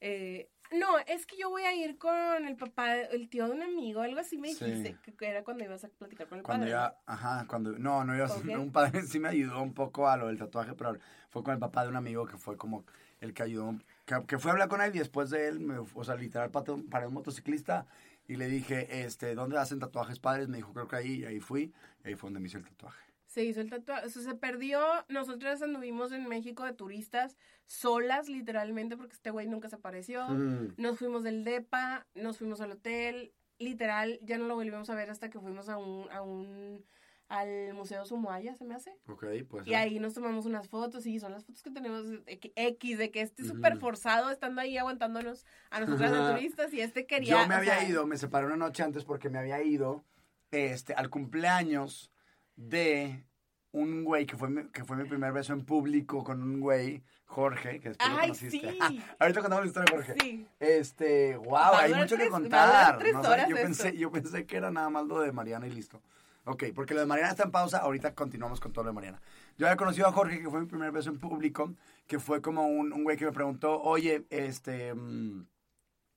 eh, no, es que yo voy a ir con el papá, el tío de un amigo, algo así me dijiste, que, que era cuando ibas a platicar con el Cuando padre. ya, ajá, cuando, no, no iba a ¿Con ser, quién? un padre sí me ayudó un poco a lo del tatuaje, pero fue con el papá de un amigo que fue como el que ayudó, que, que fue a hablar con él y después de él, me, o sea, literal para, para un motociclista y le dije, este, ¿dónde hacen tatuajes padres? Me dijo, creo que ahí, y ahí fui, y ahí fue donde me hice el tatuaje. Se hizo el tatuaje, o sea, se perdió. Nosotras anduvimos en México de turistas solas, literalmente, porque este güey nunca se apareció. Mm. Nos fuimos del DEPA, nos fuimos al hotel, literal, ya no lo volvimos a ver hasta que fuimos a un, a un, al Museo Sumuaya, se me hace. Ok, pues. Y ahí nos tomamos unas fotos y son las fotos que tenemos X, de que este súper forzado estando ahí aguantándonos a nosotras de turistas y este quería... Yo me había sea, ido, me separé una noche antes porque me había ido este, al cumpleaños de un güey que fue, mi, que fue mi primer beso en público con un güey, Jorge, que después lo Ay, conociste. sí. Ahorita contamos la historia de Jorge. Sí. Este, wow, hay mucho que tres- contar. no yo, esto. pensé, yo pensé que era nada más lo de Mariana y listo. Ok, porque lo de Mariana está en pausa, ahorita continuamos con todo lo de Mariana. Yo había conocido a Jorge, que fue mi primer beso en público, que fue como un, un güey que me preguntó, oye, este, mm,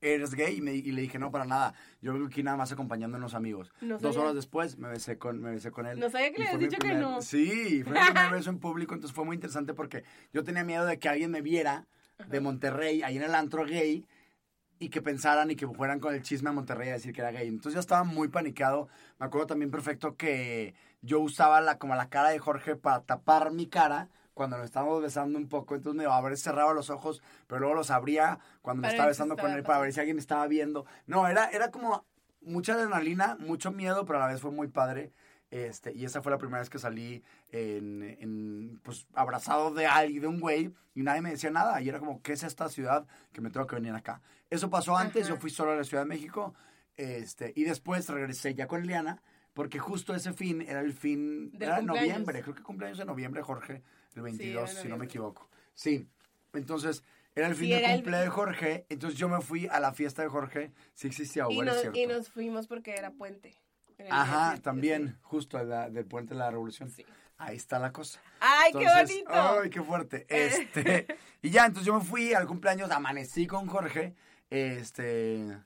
¿eres gay? Y, me- y le dije, no, para nada. Yo vengo aquí nada más acompañando a unos amigos. No Dos horas después me besé con, me besé con él. No sabía que le habías dicho que no. Sí, fue mi primer beso en público, entonces fue muy interesante porque yo tenía miedo de que alguien me viera de Monterrey, ahí en el antro gay, y que pensaran y que fueran con el chisme a Monterrey a decir que era gay. Entonces yo estaba muy panicado. Me acuerdo también perfecto que yo usaba la, como la cara de Jorge para tapar mi cara cuando nos estábamos besando un poco. Entonces me haber cerrado los ojos, pero luego los abría cuando me estaba besando con él para ver si alguien me estaba viendo. No, era, era como mucha adrenalina, mucho miedo, pero a la vez fue muy padre. Este, y esa fue la primera vez que salí en, en, pues, abrazado de alguien, de un güey, y nadie me decía nada. Y era como, ¿qué es esta ciudad que me tengo que venir acá? Eso pasó antes, Ajá. yo fui solo a la Ciudad de México, este, y después regresé ya con Eliana, porque justo ese fin era el fin, era cumpleaños. noviembre, creo que cumpleaños de noviembre, Jorge, el 22, era si no me equivoco. Sí, entonces... Era el Sí, fin de el- cumple de Jorge, entonces yo me fui a la fiesta de Jorge, sí existía, y, nos, cierto. y nos fuimos porque era puente. Era Ajá, 17, también, sí. justo a la- del puente de la revolución. Sí. Ahí está la cosa. ¡Ay, qué bonito! Ay, qué fuerte. Este, y ya, entonces yo me fui al cumpleaños, amanecí con Jorge, este,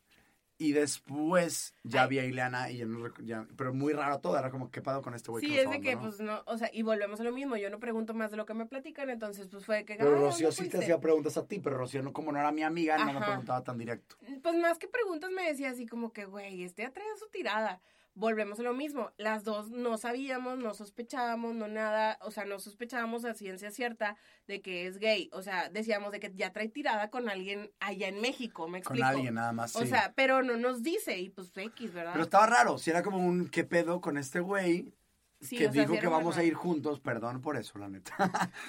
y después ya Ay. vi a Ileana y ya no ya- pero muy raro todo, era como, ¿qué pado con este güey Sí, que es de que, pues, no, o sea, y volvemos a lo mismo, yo no pregunto más de lo que me platican, entonces, pues, fue que... Pero "Ah, Rocío ¿dónde sí te fuiste?". hacía preguntas a ti, pero Rocío, no, como no era mi amiga, no me preguntaba tan directo. Pues, más que preguntas me decía así como que, güey, este atrae su tirada. Volvemos a lo mismo, las dos no sabíamos, no sospechábamos, no nada, o sea, no sospechábamos a ciencia cierta de que es gay, o sea, decíamos de que ya trae tirada con alguien allá en México, me Con explico. alguien nada más, O sí. sea, pero no nos dice, y pues X, ¿verdad? Pero estaba raro, si era como un, ¿qué pedo con este güey? Sí, que o sea, dijo sí que vamos a ir juntos, perdón por eso, la neta.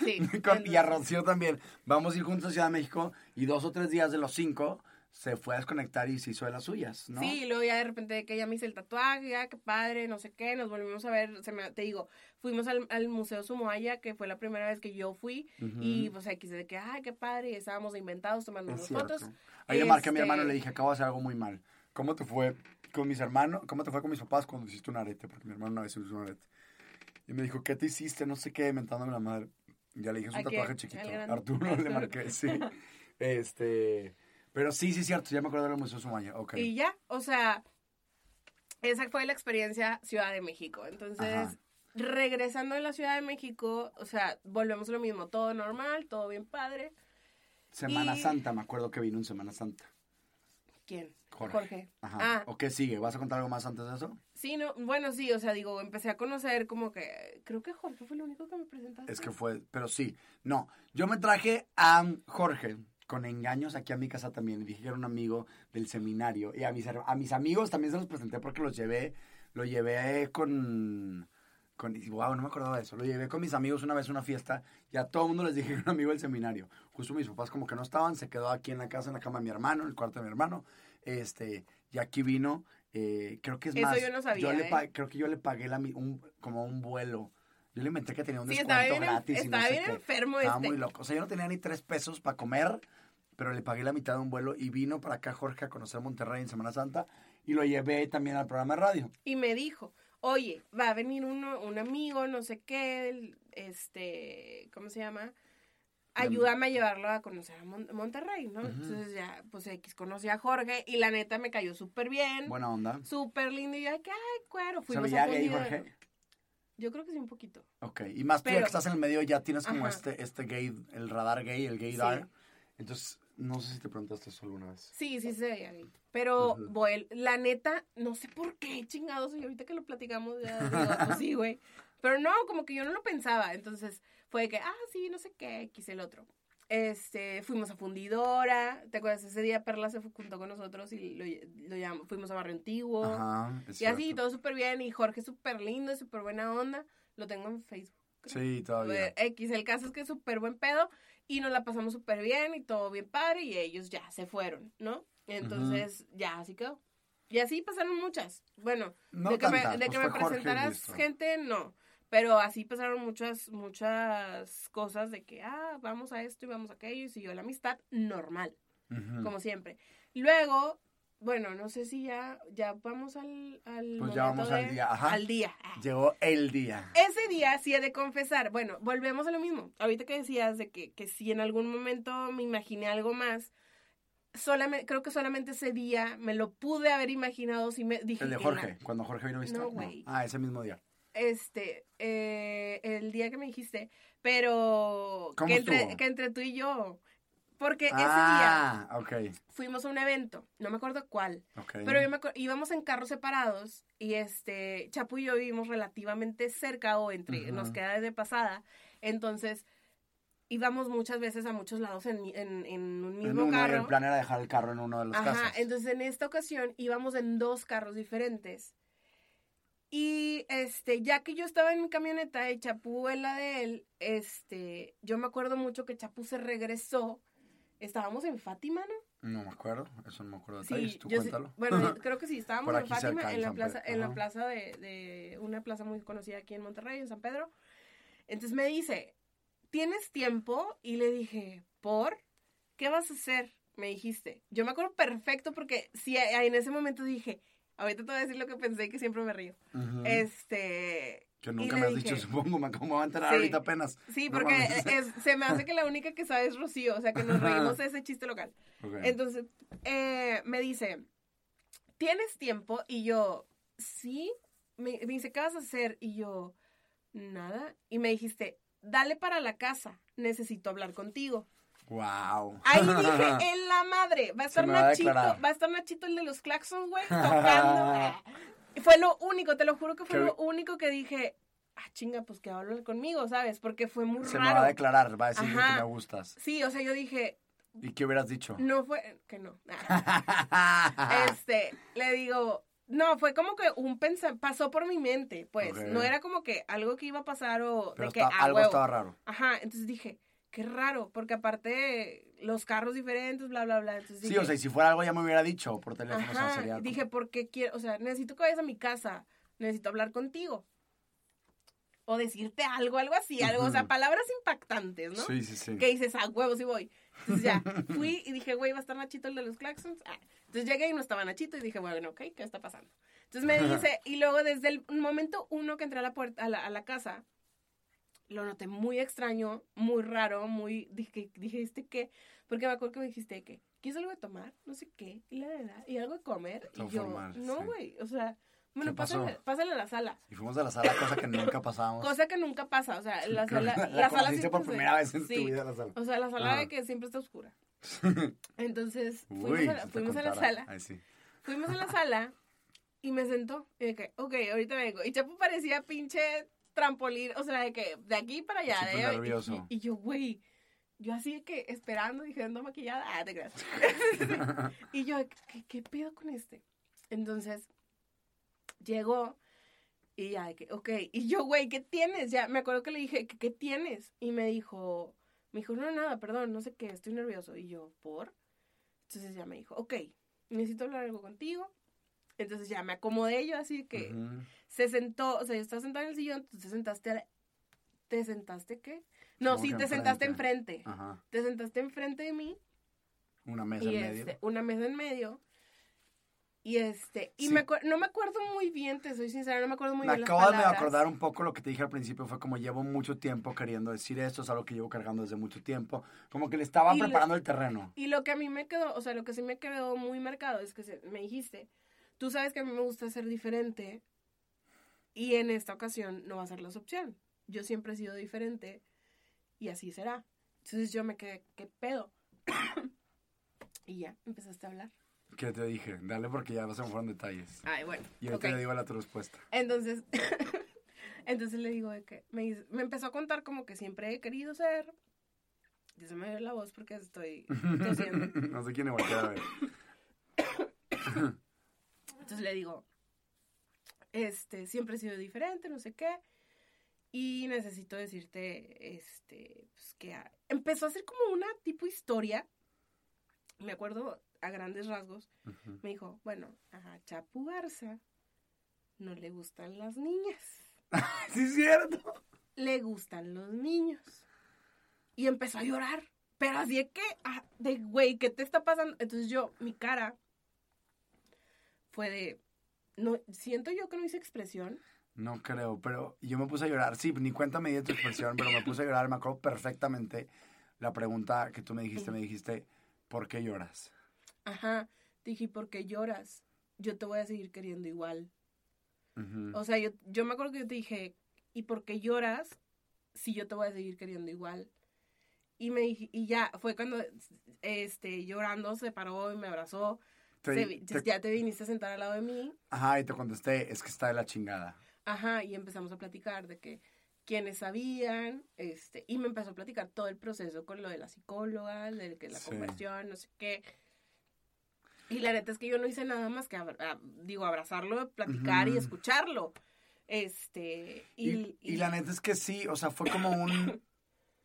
Sí, Con- y a Rocío también. Vamos a ir juntos a Ciudad de México y dos o tres días de los cinco se fue a desconectar y se hizo de las suyas, ¿no? Sí, y luego ya de repente que ya me hice el tatuaje, ya qué padre, no sé qué, nos volvimos a ver, se me, te digo, fuimos al, al Museo Sumoaya, que fue la primera vez que yo fui, y pues aquí de que, ay, qué padre, y estábamos inventados tomando Es fotos. Ahí le marqué a mi Este, hermano y le dije, acabo de hacer algo muy mal. ¿Cómo te fue con mis hermanos? ¿Cómo te fue con mis papás cuando hiciste un arete? Porque mi hermano una vez hizo un arete. Y me dijo, ¿qué te hiciste? No sé qué, mentándome la madre. Ya le dije, es un tatuaje chiquito. ¿Al grande? Arturo le marqué, sí. Este. Pero sí, sí, es cierto. Ya me acuerdo del Museo Sumaya. Ok. Y ya, o sea, esa fue la experiencia Ciudad de México. Entonces, Ajá. regresando de la Ciudad de México, o sea, volvemos a lo mismo, todo normal, todo bien padre. Semana y- Santa, me acuerdo que vino en Semana Santa. ¿Quién? Jorge. Ajá. Ah, ¿O qué sigue? ¿Vas a contar algo más antes de eso? sí, no, bueno, sí, o sea, digo, empecé a conocer como que, creo que Jorge fue el único que me presentaste. Es que fue, pero sí, no. Yo me traje a Jorge con engaños aquí a mi casa también. Dije que era un amigo del seminario. Y a mis, a mis amigos también se los presenté porque los llevé, lo llevé con, con, wow, no me acordaba de eso. Lo llevé con mis amigos una vez a una fiesta y a todo el mundo les dije que era un amigo del seminario. Justo mis papás como que no estaban, se quedó aquí en la casa, en la cama de mi hermano, en el cuarto de mi hermano. Este, y aquí vino, eh, creo que es Eso más. yo no sabía, le ¿eh? creo que yo le pagué la, mi- un, como un vuelo. Yo le inventé que tenía un Sí, descuento estaba gratis. y no estaba sé bien qué. enfermo Estaba este. muy loco. O sea, yo no tenía ni tres pesos para comer, pero le pagué la mitad de un vuelo y vino para acá Jorge a conocer Monterrey en Semana Santa y lo llevé también al programa de radio. Y me dijo, oye, va a venir uno, un amigo, no sé qué, este, ¿cómo se llama? Ayúdame a llevarlo a conocer a Mon- Monterrey, ¿no? Entonces ya, pues X, conocí a Jorge y la neta me cayó súper bien, Buena onda. súper lindo y yo, que, ay, cuero, ¿Se fuimos a. Jorge? Yo creo que sí, un poquito. Ok. Y más tú ya Pero- que estás en el medio ya tienes como Ajá. este, este gay, el radar gay, el gaydar. Sí. Entonces, no sé si te preguntaste eso alguna vez. Sí, sí se veía gay. Pero, Boel, la neta, no sé por qué, chingados, y ahorita que lo platicamos, ya digo, pues sí, güey. Pero no, como que yo no lo pensaba. Entonces, fue de que, ah, sí, no sé qué, X el otro. Este, fuimos a Fundidora, ¿te acuerdas? Ese día Perla se fue junto con nosotros y lo, lo llamamos, fuimos a Barrio Antiguo. Ajá. es y así, cierto. todo súper bien. Y Jorge súper lindo, súper buena onda. Lo tengo en Facebook. creo. Sí, todavía. Eh, X, el caso es que es súper buen pedo y nos la pasamos súper bien y todo bien padre y ellos ya se fueron, ¿no? Entonces, ya así quedó. Y así pasaron muchas. Bueno, No de que me, de pues que me Jorge y presentaras gente, no. Pero así pasaron muchas, muchas cosas de que, ah, vamos a esto y vamos a aquello y siguió la amistad normal, como siempre. Luego, bueno, no sé si ya, ya vamos al, al Pues ya vamos al día, ajá. Al día. Ah. Llegó el día. Ese día sí he de confesar, bueno, volvemos a lo mismo. Ahorita que decías de que, que si en algún momento me imaginé algo más, solamente, creo que solamente ese día me lo pude haber imaginado si me dije El de la- Jorge, cuando Jorge vino a visitar. No, güey. Ah, ese mismo día. Este, eh, el día que me dijiste, pero ¿Cómo que entre, que entre tú y yo, porque ese día ah, ok. fuimos a un evento, no me acuerdo cuál, ok. pero yo me acuerdo, íbamos en carros separados y este, Chapu y yo vivimos relativamente cerca o entre, nos queda de pasada. Entonces, íbamos muchas veces a muchos lados en, en, en un En mismo uno, y carro. el plan era dejar el carro en uno de las Ajá, entonces en esta ocasión íbamos en dos carros diferentes. Y este, ya que yo estaba en mi camioneta y Chapu en la de él, este, yo me acuerdo mucho que Chapu se regresó. Estábamos en Fátima, ¿no? No me acuerdo, eso no me acuerdo de detalles. Tú yo sí- cuéntalo. bueno, creo que sí, estábamos en Fátima, en la plaza, en la plaza de, de una plaza muy conocida aquí en Monterrey, en San Pedro. Entonces me dice, ¿tienes tiempo? Y le dije, ¿por? ¿Qué vas a hacer? Me dijiste. Yo me acuerdo perfecto porque sí, en ese momento dije, ahorita te voy a decir lo que pensé que siempre me río. Este... que nunca me has dije- dicho, supongo, me acabo de enterar Sí. ahorita apenas. Sí, No porque es- se me hace que la única que sabe es Rocío, o sea, que nos reímos de ese chiste local. Entonces, eh, me dice, ¿tienes tiempo? Y yo, sí. Me, me dice, ¿qué vas a hacer? Y yo, nada. Y me dijiste, dale para la casa, necesito hablar contigo. Wow. Ahí dije, en la madre, va a estar va Nachito, va a estar Nachito el de los claxons, güey, tocando. Fue lo único, te lo juro que fue Qué- lo único que dije, ah, chinga, pues que hablar conmigo, ¿sabes? Porque fue muy Se me raro. va a declarar, va a decir Ajá. que me gustas. Sí, o sea, yo dije, ¿Y qué hubieras dicho? no fue, que no. este, le digo, no, fue como que un pensamiento, pasó por mi mente, pues, no era como que algo que iba a pasar o Pero de que está- ah, algo huevo. estaba raro. Ajá, entonces dije, qué raro, porque aparte los carros diferentes, bla, bla, bla. Entonces Sí, dije, o sea, y si fuera algo ya me hubiera dicho por teléfono, o sea, ajá, sería dije, ¿por qué quiero? O sea, necesito que vayas a mi casa, necesito hablar contigo. O decirte algo, algo así, algo, o sea, palabras impactantes, ¿no? Sí, sí, sí. Que dices, a huevos y voy. Entonces ya, fui y dije, güey, va a estar Nachito el de los claxons. Ah, entonces llegué y no estaba Nachito y dije, bueno, ok, ¿qué está pasando? Entonces me dice, y luego desde el momento uno que entré a la puerta, a la, a la casa, lo noté muy extraño, muy raro, muy, dije, dije, ¿este qué? Porque me acuerdo que me dijiste que, ¿quieres algo de tomar? No sé qué, y la verdad, y algo de comer. Todo y yo, formal, no, sí. güey, o sea, bueno, pásale, pásale a la sala. Y fuimos a la sala, cosa que nunca pasábamos. Cosa que nunca pasa, o sea, la que sala, la- la, la sala por siempre se- primera vez en tu sí. vida la sala. O sea, la sala Ajá. de que siempre está oscura. Entonces, fuimos, Uy, a, la, fuimos a la sala, Ay, sí. fuimos a la sala y me sentó. Y que, ok, ahorita vengo. Y Chapo parecía pinche trampolín, o sea, de que de aquí para allá. Súper de, y- nervioso. Y, y yo, güey, yo así de que esperando, dije, ando maquillada. Ah, te creas. y yo, ¿qué, ¿qué pedo con este? Entonces, llegó y ya, que, ok. Y yo, güey, ¿qué tienes? Ya, me acuerdo que le dije, ¿qué, qué tienes? Y me dijo, me dijo, no, nada, perdón, no sé qué, estoy nervioso. Y yo, ¿por? Entonces ya me dijo, ok, necesito hablar algo contigo. Entonces ya me acomodé yo así que se sentó, o sea, yo estaba sentada en el sillón, tú te sentaste, a la- ¿te sentaste qué? No, sí, te sentaste enfrente. Ajá. Te sentaste enfrente de mí Una mesa y en medio. este, una mesa en medio. Y este, y Sí. me no me acuerdo muy bien, te soy sincera, no me acuerdo muy Me bien acabo de acordar un poco lo que te dije al principio, fue como llevo mucho tiempo queriendo decir esto, es algo que llevo cargando desde mucho tiempo, como que le estaba Y lo- preparando el terreno. Y lo que a mí me quedó, o sea, lo que sí me quedó muy marcado es que se- me dijiste, tú sabes que a mí me gusta ser diferente y en esta ocasión no va a ser la opción. Yo siempre he sido diferente y así será. Entonces yo me quedé, ¿qué pedo? y ya, empezaste a hablar. ¿Qué te dije? Dale porque ya se me fueron detalles. Ay, bueno. Y ahorita ok. le digo la tu respuesta. Entonces, entonces le digo de que me, empezó a contar como que siempre he querido ser. Ya se me ve la voz porque estoy tosiendo. no sé quién me voltea a ver. Entonces le digo, este, siempre he sido diferente, no sé qué. Y necesito decirte, este, pues que a- empezó a hacer como una tipo historia. Me acuerdo a grandes rasgos. Me dijo, bueno, a Chapu Garza no le gustan las niñas. sí, es cierto. le gustan los niños. Y empezó a llorar. Pero así de que, ah, de güey, ¿qué te está pasando? Entonces yo, mi cara fue de, no, siento yo que no hice expresión. No creo, pero yo me puse a llorar. Sí, ni cuenta me di de tu expresión, pero me puse a llorar. Me acuerdo perfectamente la pregunta que tú me dijiste. Me dijiste, ¿por qué lloras? Ajá. Dije, ¿y por qué lloras? Yo te voy a seguir queriendo igual. O sea, yo, yo me acuerdo que yo te dije, ¿y por qué lloras si yo te voy a seguir queriendo igual? Y me y ya, fue cuando, este, llorando, se paró y me abrazó. Te- te- ya te viniste a sentar al lado de mí. Ajá, y te contesté, es que está de la chingada. Ajá, y empezamos a platicar de que quienes sabían, este, y me empezó a platicar todo el proceso con lo de la psicóloga, de que la Sí. conversión, no sé qué. Y la neta es que yo no hice nada más que, abra- digo, abrazarlo, platicar y Ujú. escucharlo. Este, y, Y, y la neta es que sí, o sea, fue como un...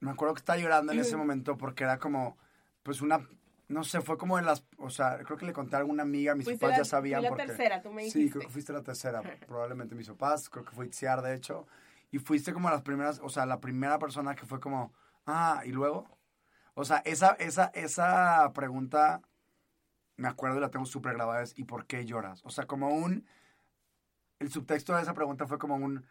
Me acuerdo que estaba llorando en ese momento porque era como, pues una... No sé, fue como de las... O sea, creo que le conté a alguna amiga, mis Fuiste papás la- ya sabían fui la porque... tercera, tú me Sí, dijiste. creo que fuiste la tercera, probablemente mis papás, creo que fue Itziar, de hecho. Y fuiste como las primeras, o sea, la primera persona que fue como, ah, ¿y luego? O sea, esa, esa, esa pregunta, me acuerdo y la tengo súper grabada, es ¿y por qué lloras? O sea, como un... El subtexto de esa pregunta fue como un,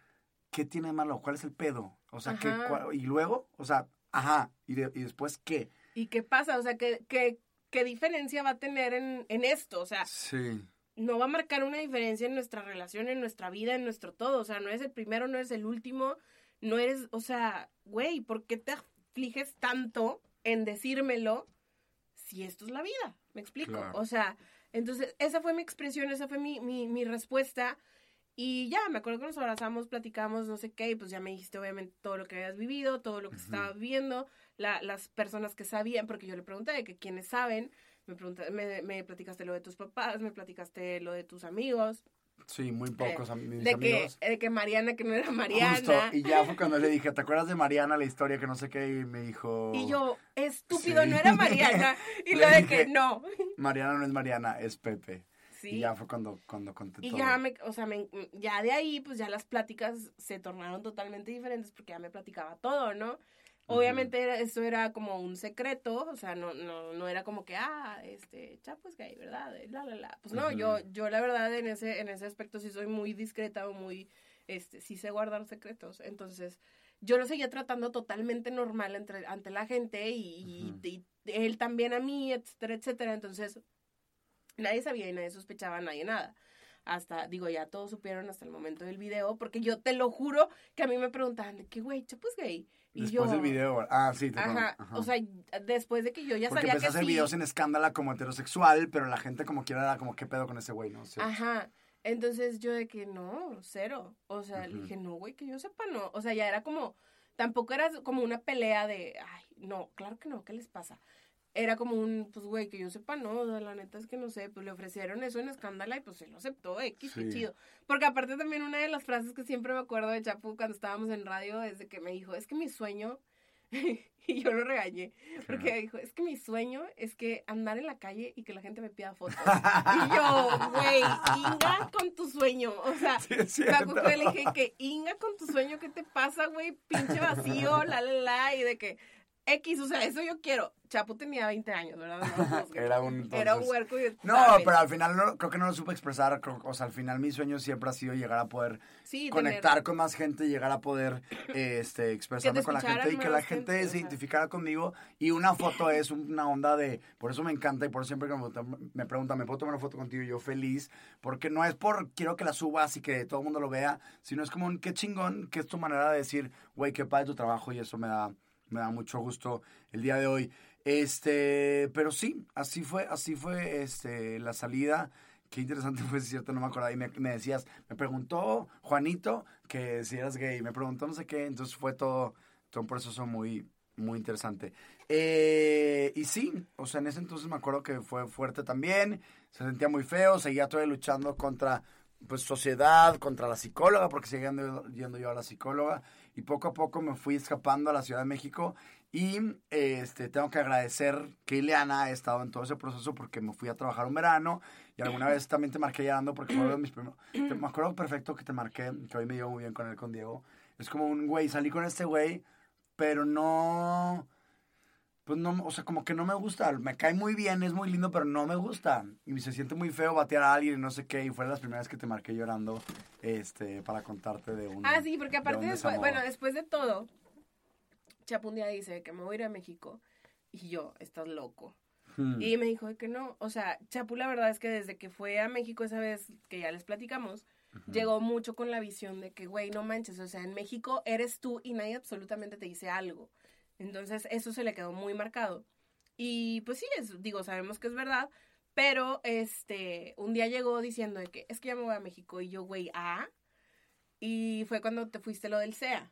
¿qué tiene de malo? ¿Cuál es el pedo? O sea, ¿qué, cuál- ¿y luego? O sea, ajá, ¿y, de- y después qué? ¿Y qué pasa? O sea, ¿qué, qué, qué diferencia va a tener en, en esto? O sea, Sí. no va a marcar una diferencia en nuestra relación, en nuestra vida, en nuestro todo. O sea, no eres el primero, no eres el último, no eres, o sea, güey, ¿por qué te afliges tanto en decírmelo si esto es la vida? ¿Me explico? Claro. O sea, entonces, esa fue mi expresión, esa fue mi, mi, mi respuesta. Y ya, me acuerdo que nos abrazamos, platicamos, no sé qué, y pues ya me dijiste obviamente todo lo que habías vivido, todo lo que se estaba viviendo, la, las personas que sabían, porque yo le pregunté de que quiénes saben, me, pregunta- me, me platicaste lo de tus papás, me platicaste lo de tus amigos, Sí, muy pocos eh, am- mis de, que, amigos. de que Mariana, que no era Mariana. Justo, y ya fue cuando le dije, ¿te acuerdas de Mariana, la historia que no sé qué? Y me dijo... Y yo, estúpido, Sí. no era Mariana. Y lo de que no. Mariana no es Mariana, es Pepe. Sí. Y ya fue cuando, cuando conté Y todo. ya me, o sea, me- ya de ahí, pues ya las pláticas se tornaron totalmente diferentes porque ya me platicaba todo, ¿no? Obviamente era- eso era como un secreto, o sea, no, no, no era como que, ah, este, Chapo es gay, ¿verdad? La, la, la. Pues no, yo, yo la verdad en ese, en ese aspecto sí soy muy discreta o muy, este, sí sé guardar secretos. Entonces, yo lo seguía tratando totalmente normal entre, ante la gente y, y- y él también a mí, etcétera, etcétera. Entonces, nadie sabía y nadie sospechaba, nadie nada. Hasta, digo, ya todos supieron hasta el momento del video, porque yo te lo juro que a mí me preguntaban de que, güey, Chapo es gay. Y Después yo, del video. Ah, sí, te Ajá, ajá. o sea, después de que yo ya Porque sabía que a hacer sí. videos en escándala como heterosexual, pero la gente como quiera era como, ¿qué pedo con ese güey? No sé. Ajá. Entonces yo de que no, cero. O sea, le dije, no, güey, que yo sepa, no. O sea, ya era como, tampoco era como una pelea de, ay, no, claro que no, ¿qué les pasa? Era como un, pues, güey, que yo sepa, no, o sea, la neta es que no sé, pues le ofrecieron eso en escándala y pues él lo aceptó, X, qué chido. Porque aparte también una de las frases que siempre me acuerdo de Chapu cuando estábamos en radio es de que me dijo, es que mi sueño, y yo lo regañé, porque dijo, es que mi sueño es que andar en la calle y que la gente me pida fotos. y yo, güey, Inga con tu sueño, o sea, Sí, me le dije que Inga con tu sueño, ¿qué te pasa, güey? Pinche vacío, la, la, la, y de que X, o sea, eso yo quiero. Chapu tenía 20 años, ¿verdad? No, Era un- Era un huerco y No, ¿sabes? pero al final no- creo que no lo supe expresar. creo- o sea, al final mi sueño siempre ha sido llegar a poder Sí, conectar tener- con más gente, llegar a poder este, expresarme con la gente y que la gente se identificara conmigo. Y una foto es una onda de. Por eso me encanta y por eso siempre que me, me preguntan, ¿me puedo tomar una foto contigo? Y yo feliz. Porque no es por quiero que la subas y que todo el mundo lo vea, sino es como un qué chingón, que es tu manera de decir, güey, qué padre tu trabajo y eso me da, me da mucho gusto el día de hoy. Este, pero sí, así fue, así fue este, la salida. Qué interesante fue, es cierto, no me acordaba. Y me, me decías, me preguntó Juanito que si eras gay, me preguntó no sé qué, entonces fue todo, todo un proceso muy, muy interesante. Eh, y sí, o sea, en ese entonces me acuerdo que fue fuerte también, se sentía muy feo, seguía todavía luchando contra pues sociedad, contra la psicóloga, porque seguía yendo, yendo yo a la psicóloga, y poco a poco me fui escapando a la Ciudad de México, y este tengo que agradecer que Ileana ha estado en todo ese proceso porque me fui a trabajar un verano, y alguna vez también te marqué llorando porque fue uno de mis primeros, te- me acuerdo perfecto que te marqué, que hoy me llevo muy bien con él, con Diego, es como un güey, salí con este güey, pero no pues no, o sea, como que no me gusta. Me cae muy bien, es muy lindo, pero no me gusta. Y se siente muy feo batear a alguien y no sé qué. Y fue de las primeras que te marqué llorando, este, para contarte de un. Ah, sí, porque de aparte un después, bueno, después de todo, Chapu un día dice que me voy a ir a México y yo, estás loco. Hmm. Y me dijo que no, o sea, Chapu la verdad es que desde que fue a México esa vez que ya les platicamos, llegó mucho con la visión de que, güey, no manches, o sea, en México eres tú y nadie absolutamente te dice algo. Entonces eso se le quedó muy marcado. Y pues sí, es, digo, sabemos que es verdad, pero este, un día llegó diciendo de que es que ya me voy a México y yo, güey, ah. Y fue cuando te fuiste lo del SEA.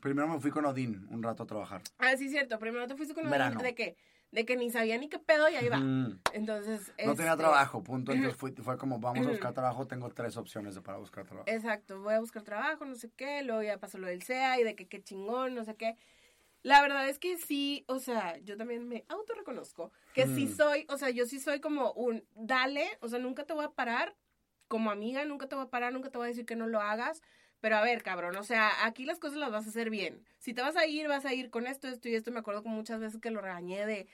Primero me fui con Odín un rato a trabajar. Ah, sí, cierto. Primero te fuiste con lo Verano. de que, de que ni sabía ni qué pedo y ahí va. Ujú. Entonces. No tenía este, trabajo, punto. Entonces fui- fue como, vamos a buscar trabajo. Tengo tres opciones de para buscar trabajo. Exacto, voy a buscar trabajo, no sé qué, luego ya pasó lo del SEA y de que qué chingón, no sé qué. La verdad es que sí, o sea, yo también me autorreconozco que sí Mm. soy, o sea, yo sí soy como un dale, o sea, nunca te voy a parar como amiga, nunca te voy a parar, nunca te voy a decir que no lo hagas, pero a ver, cabrón, o sea, aquí las cosas las vas a hacer bien. Si te vas a ir, vas a ir con esto, esto y esto, me acuerdo que muchas veces que lo regañé de,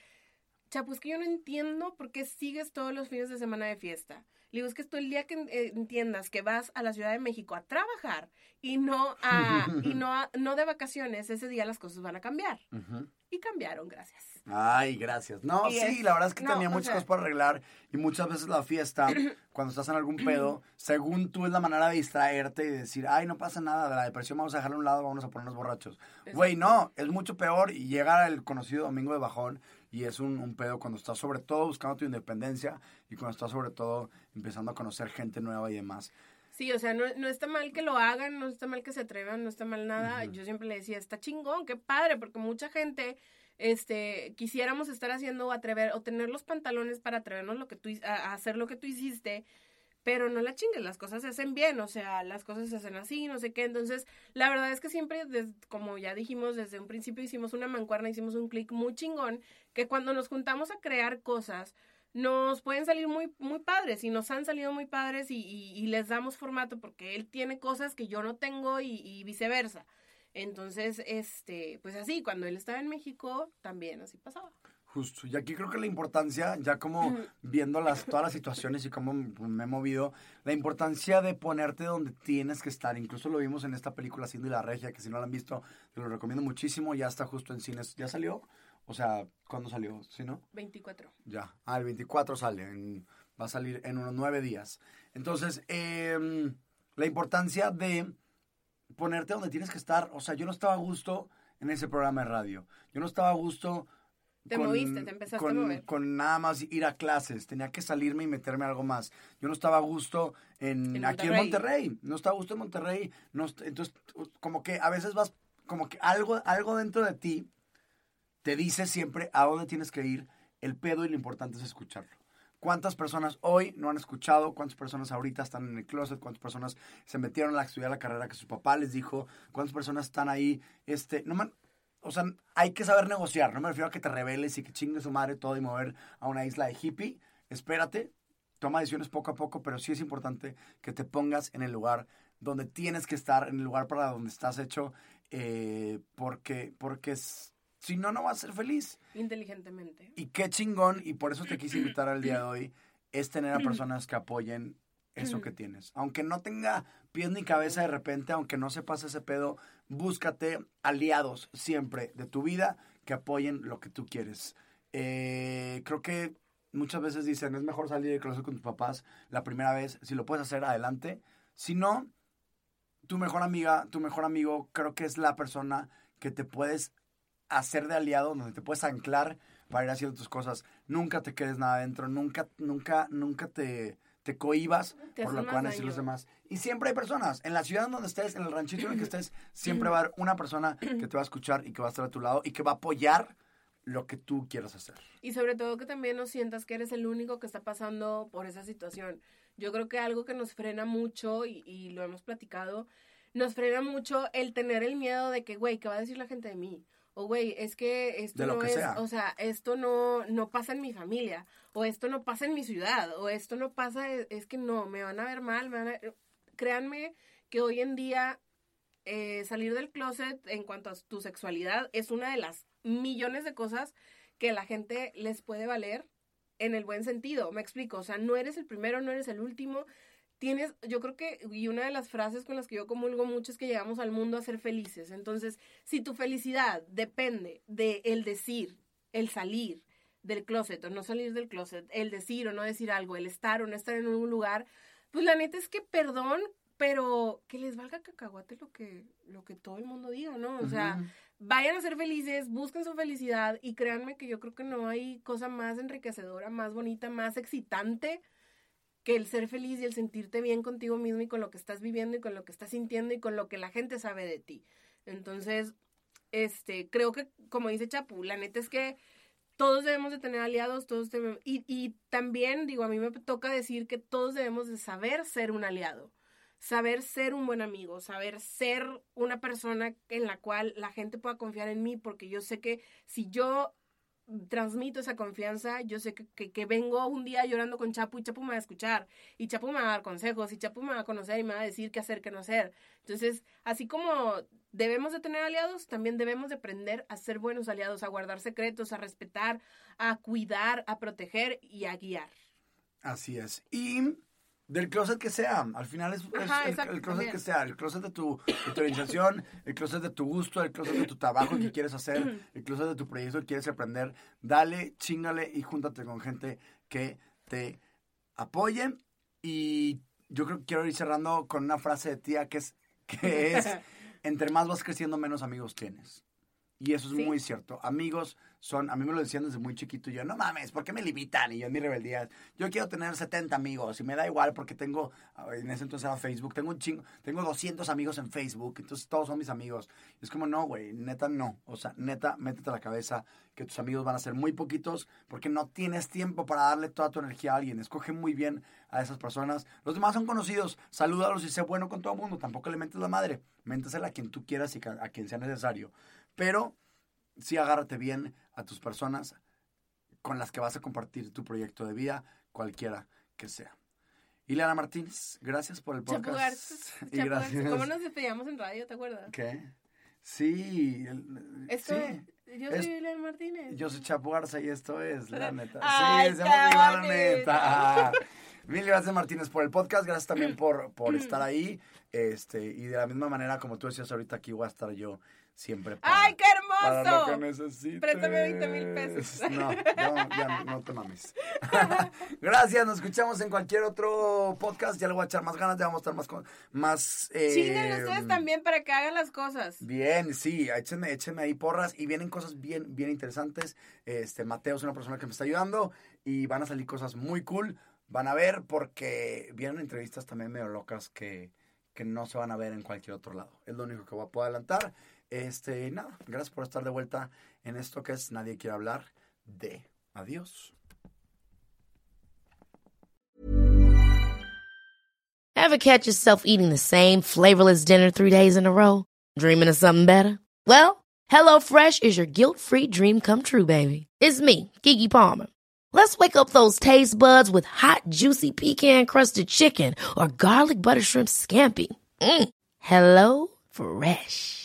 Chapo, es que yo no entiendo por qué sigues todos los fines de semana de fiesta. Le digo, es que tú el día que eh, entiendas que vas a la Ciudad de México a trabajar y no a, y no a- no de vacaciones, ese día las cosas van a cambiar. Y cambiaron, gracias. Ay, gracias. No, Y sí, es- la verdad es que no, tenía muchas sea- cosas para arreglar y muchas veces la fiesta, cuando estás en algún pedo, según tú es la manera de distraerte y decir, ay, no pasa nada, de la depresión vamos a dejarla a un lado, vamos a ponernos borrachos. Güey, no, es mucho peor y llega el conocido domingo de bajón y es un, un pedo cuando estás sobre todo buscando tu independencia y cuando estás sobre todo empezando a conocer gente nueva y demás. Sí, o sea, no, no está mal que lo hagan, no está mal que se atrevan, no está mal nada. Yo siempre le decía, está chingón, qué padre, porque mucha gente, este, quisiéramos estar haciendo o atrever, o tener los pantalones para atrevernos lo que tú, a, a hacer lo que tú hiciste, pero no la chingues, las cosas se hacen bien, o sea, las cosas se hacen así, no sé qué. Entonces, la verdad es que siempre, des- como ya dijimos, desde un principio hicimos una mancuerna, hicimos un clic muy chingón, que cuando nos juntamos a crear cosas, nos pueden salir muy, muy padres y nos han salido muy padres y, y- y les damos formato porque él tiene cosas que yo no tengo y, y viceversa. Entonces, este, pues así, cuando él estaba en México, también así pasaba. Justo. Y aquí creo que la importancia, ya como viendo las, todas las situaciones y cómo me he movido, la importancia de ponerte donde tienes que estar. Incluso lo vimos en esta película Cindy la Regia, que si no la han visto, te lo recomiendo muchísimo. Ya está justo en cines. ¿Ya salió? O sea, ¿cuándo salió? ¿Sí, no? 24. Ya. Ah, el 24 sale. en- va a salir en unos nueve días. Entonces, em, la importancia de ponerte donde tienes que estar. O sea, yo no estaba a gusto en ese programa de radio. Yo no estaba a gusto. Te moviste, te empezaste a con- mover. Con nada más ir a clases. Tenía que salirme y meterme a algo más. Yo no estaba a gusto en, En aquí en Monterrey. No estaba a gusto en Monterrey. No, entonces, como que a veces vas, como que algo, algo dentro de ti te dice siempre a dónde tienes que ir. El pedo y lo importante es escucharlo. ¿Cuántas personas hoy no han escuchado? ¿Cuántas personas ahorita están en el closet? ¿Cuántas personas se metieron a estudiar la carrera que su papá les dijo? ¿Cuántas personas están ahí? Este, no man- o sea, hay que saber negociar. No me refiero a que te rebeles y que chingue su madre todo y mover a una isla de hippie. Espérate, toma decisiones poco a poco, pero sí es importante que te pongas en el lugar donde tienes que estar, en el lugar para donde estás hecho, eh, porque, porque s- si no, no vas a ser feliz. Inteligentemente. Y qué chingón, y por eso te quise invitar al día de hoy, es tener a personas que apoyen eso que tienes. Aunque no tenga pies ni cabeza de repente, aunque no sepas ese pedo, búscate aliados siempre de tu vida que apoyen lo que tú quieres. Eh, creo que muchas veces dicen, es mejor salir de closet con tus papás la primera vez. Si lo puedes hacer, adelante. Si no, tu mejor amiga, tu mejor amigo, creo que es la persona que te puedes hacer de aliado, donde te puedes anclar para ir haciendo tus cosas. Nunca te quedes nada adentro, nunca, nunca, nunca te, te cohibas Te por lo que van a decir los demás. Y siempre hay personas, en la ciudad donde estés, en el ranchito en el que estés, siempre va a haber una persona que te va a escuchar y que va a estar a tu lado y que va a apoyar lo que tú quieras hacer. Y sobre todo que también no sientas que eres el único que está pasando por esa situación. Yo creo que algo que nos frena mucho, y, y lo hemos platicado, nos frena mucho el tener el miedo de que, güey, ¿qué va a decir la gente de mí? O, güey, es que esto De lo no que es, sea. o sea, esto no, no pasa en mi familia, o esto no pasa en mi ciudad, o esto no pasa, es, es que no, me van a ver mal, me van a... Créanme que hoy en día eh, salir del closet en cuanto a tu sexualidad es una de las millones de cosas que la gente les puede valer en el buen sentido. Me explico, o sea, no eres el primero, no eres el último. Tienes, yo creo que, y una de las frases con las que yo comulgo mucho es que llegamos al mundo a ser felices. Entonces, si tu felicidad depende de el decir, el salir del closet o no salir del closet, el decir o no decir algo, el estar o no estar en un lugar, pues la neta es que perdón, pero que les valga cacahuate lo que, lo que todo el mundo diga, ¿no? O sea, vayan a ser felices, busquen su felicidad y créanme que yo creo que no hay cosa más enriquecedora, más bonita, más excitante que el ser feliz y el sentirte bien contigo mismo y con lo que estás viviendo y con lo que estás sintiendo y con lo que la gente sabe de ti. Entonces, este, creo que, como dice Chapu, la neta es que todos debemos de tener aliados, todos debemos, y, y también, digo, a mí me toca decir que todos debemos de saber ser un aliado, saber ser un buen amigo, saber ser una persona en la cual la gente pueda confiar en mí, porque yo sé que si yo transmito esa confianza, yo sé que, que, vengo un día llorando con Chapu y Chapu me va a escuchar y Chapu me va a dar consejos y Chapu me va a conocer y me va a decir qué hacer, qué no hacer. Entonces, así como debemos de tener aliados, también debemos de aprender a ser buenos aliados, a guardar secretos, a respetar, a cuidar, a proteger y a guiar. Así es. Y del closet que sea, al final es, el, closet también. que sea, el closet de tu, de tu orientación, el closet de tu gusto, el closet de tu trabajo que quieres hacer, el closet de tu proyecto que quieres aprender. Dale, chingale y júntate con gente que te apoye. Y yo creo que quiero ir cerrando con una frase de tía que es, que es entre más vas creciendo, menos amigos tienes. Y eso es Sí. muy cierto. Amigos son, a mí me lo decían desde muy chiquito. Y yo, no mames, ¿por qué me limitan? Y yo en mi rebeldía, yo quiero tener 70 amigos. Y me da igual porque tengo, en ese entonces era Facebook, tengo un chingo, tengo 200 amigos en Facebook. Entonces todos son mis amigos. Y es como, no, güey, neta no. O sea, neta, métete a la cabeza que tus amigos van a ser muy poquitos porque no tienes tiempo para darle toda tu energía a alguien. Escoge muy bien a esas personas. Los demás son conocidos. Salúdalos y sé bueno con todo el mundo. Tampoco le mentes la madre. Méntesela a quien tú quieras y a quien sea necesario. Pero sí agárrate bien a tus personas con las que vas a compartir tu proyecto de vida, cualquiera que sea. Ileana Martínez, gracias por el podcast. Y gracias. ¿Cómo nos despedíamos en radio, te acuerdas? ¿Qué? Sí. el- Esto sí. es, yo Es- soy Lilian Martínez. Yo soy Chapo Garza y esto es La Neta. Ay, sí, se La. Neta. Mil gracias Martínez por el podcast, gracias también por, por estar ahí. Este, y de la misma manera como tú decías ahorita, aquí voy a estar yo siempre para, ¡Ay, qué para lo hermoso! que necesites. Préstame 20 mil pesos. No, no, ya no te mames. gracias, nos escuchamos en cualquier otro podcast. Ya le voy a echar más ganas, ya vamos a estar más... más eh, ustedes también para que hagan las cosas. Bien, sí, échenme, échenme ahí porras y vienen cosas bien, bien interesantes. Este, Mateo es una persona que me está ayudando y van a salir cosas muy cool. Van a ver porque vienen entrevistas también medio locas que, que no se van a ver en cualquier otro lado. Es lo único que voy a poder adelantar. Este, nada, gracias por estar de vuelta en esto que es Nadie quiere hablar de adiós. Ever catch yourself eating the same flavorless dinner three days in a row? Dreaming of something better? Well, HelloFresh is your guilt-free dream come true, baby. It's me, Kiki Palmer. Let's wake up those taste buds with hot, juicy pecan-crusted chicken or garlic butter shrimp scampi. Mm. Hello Fresh.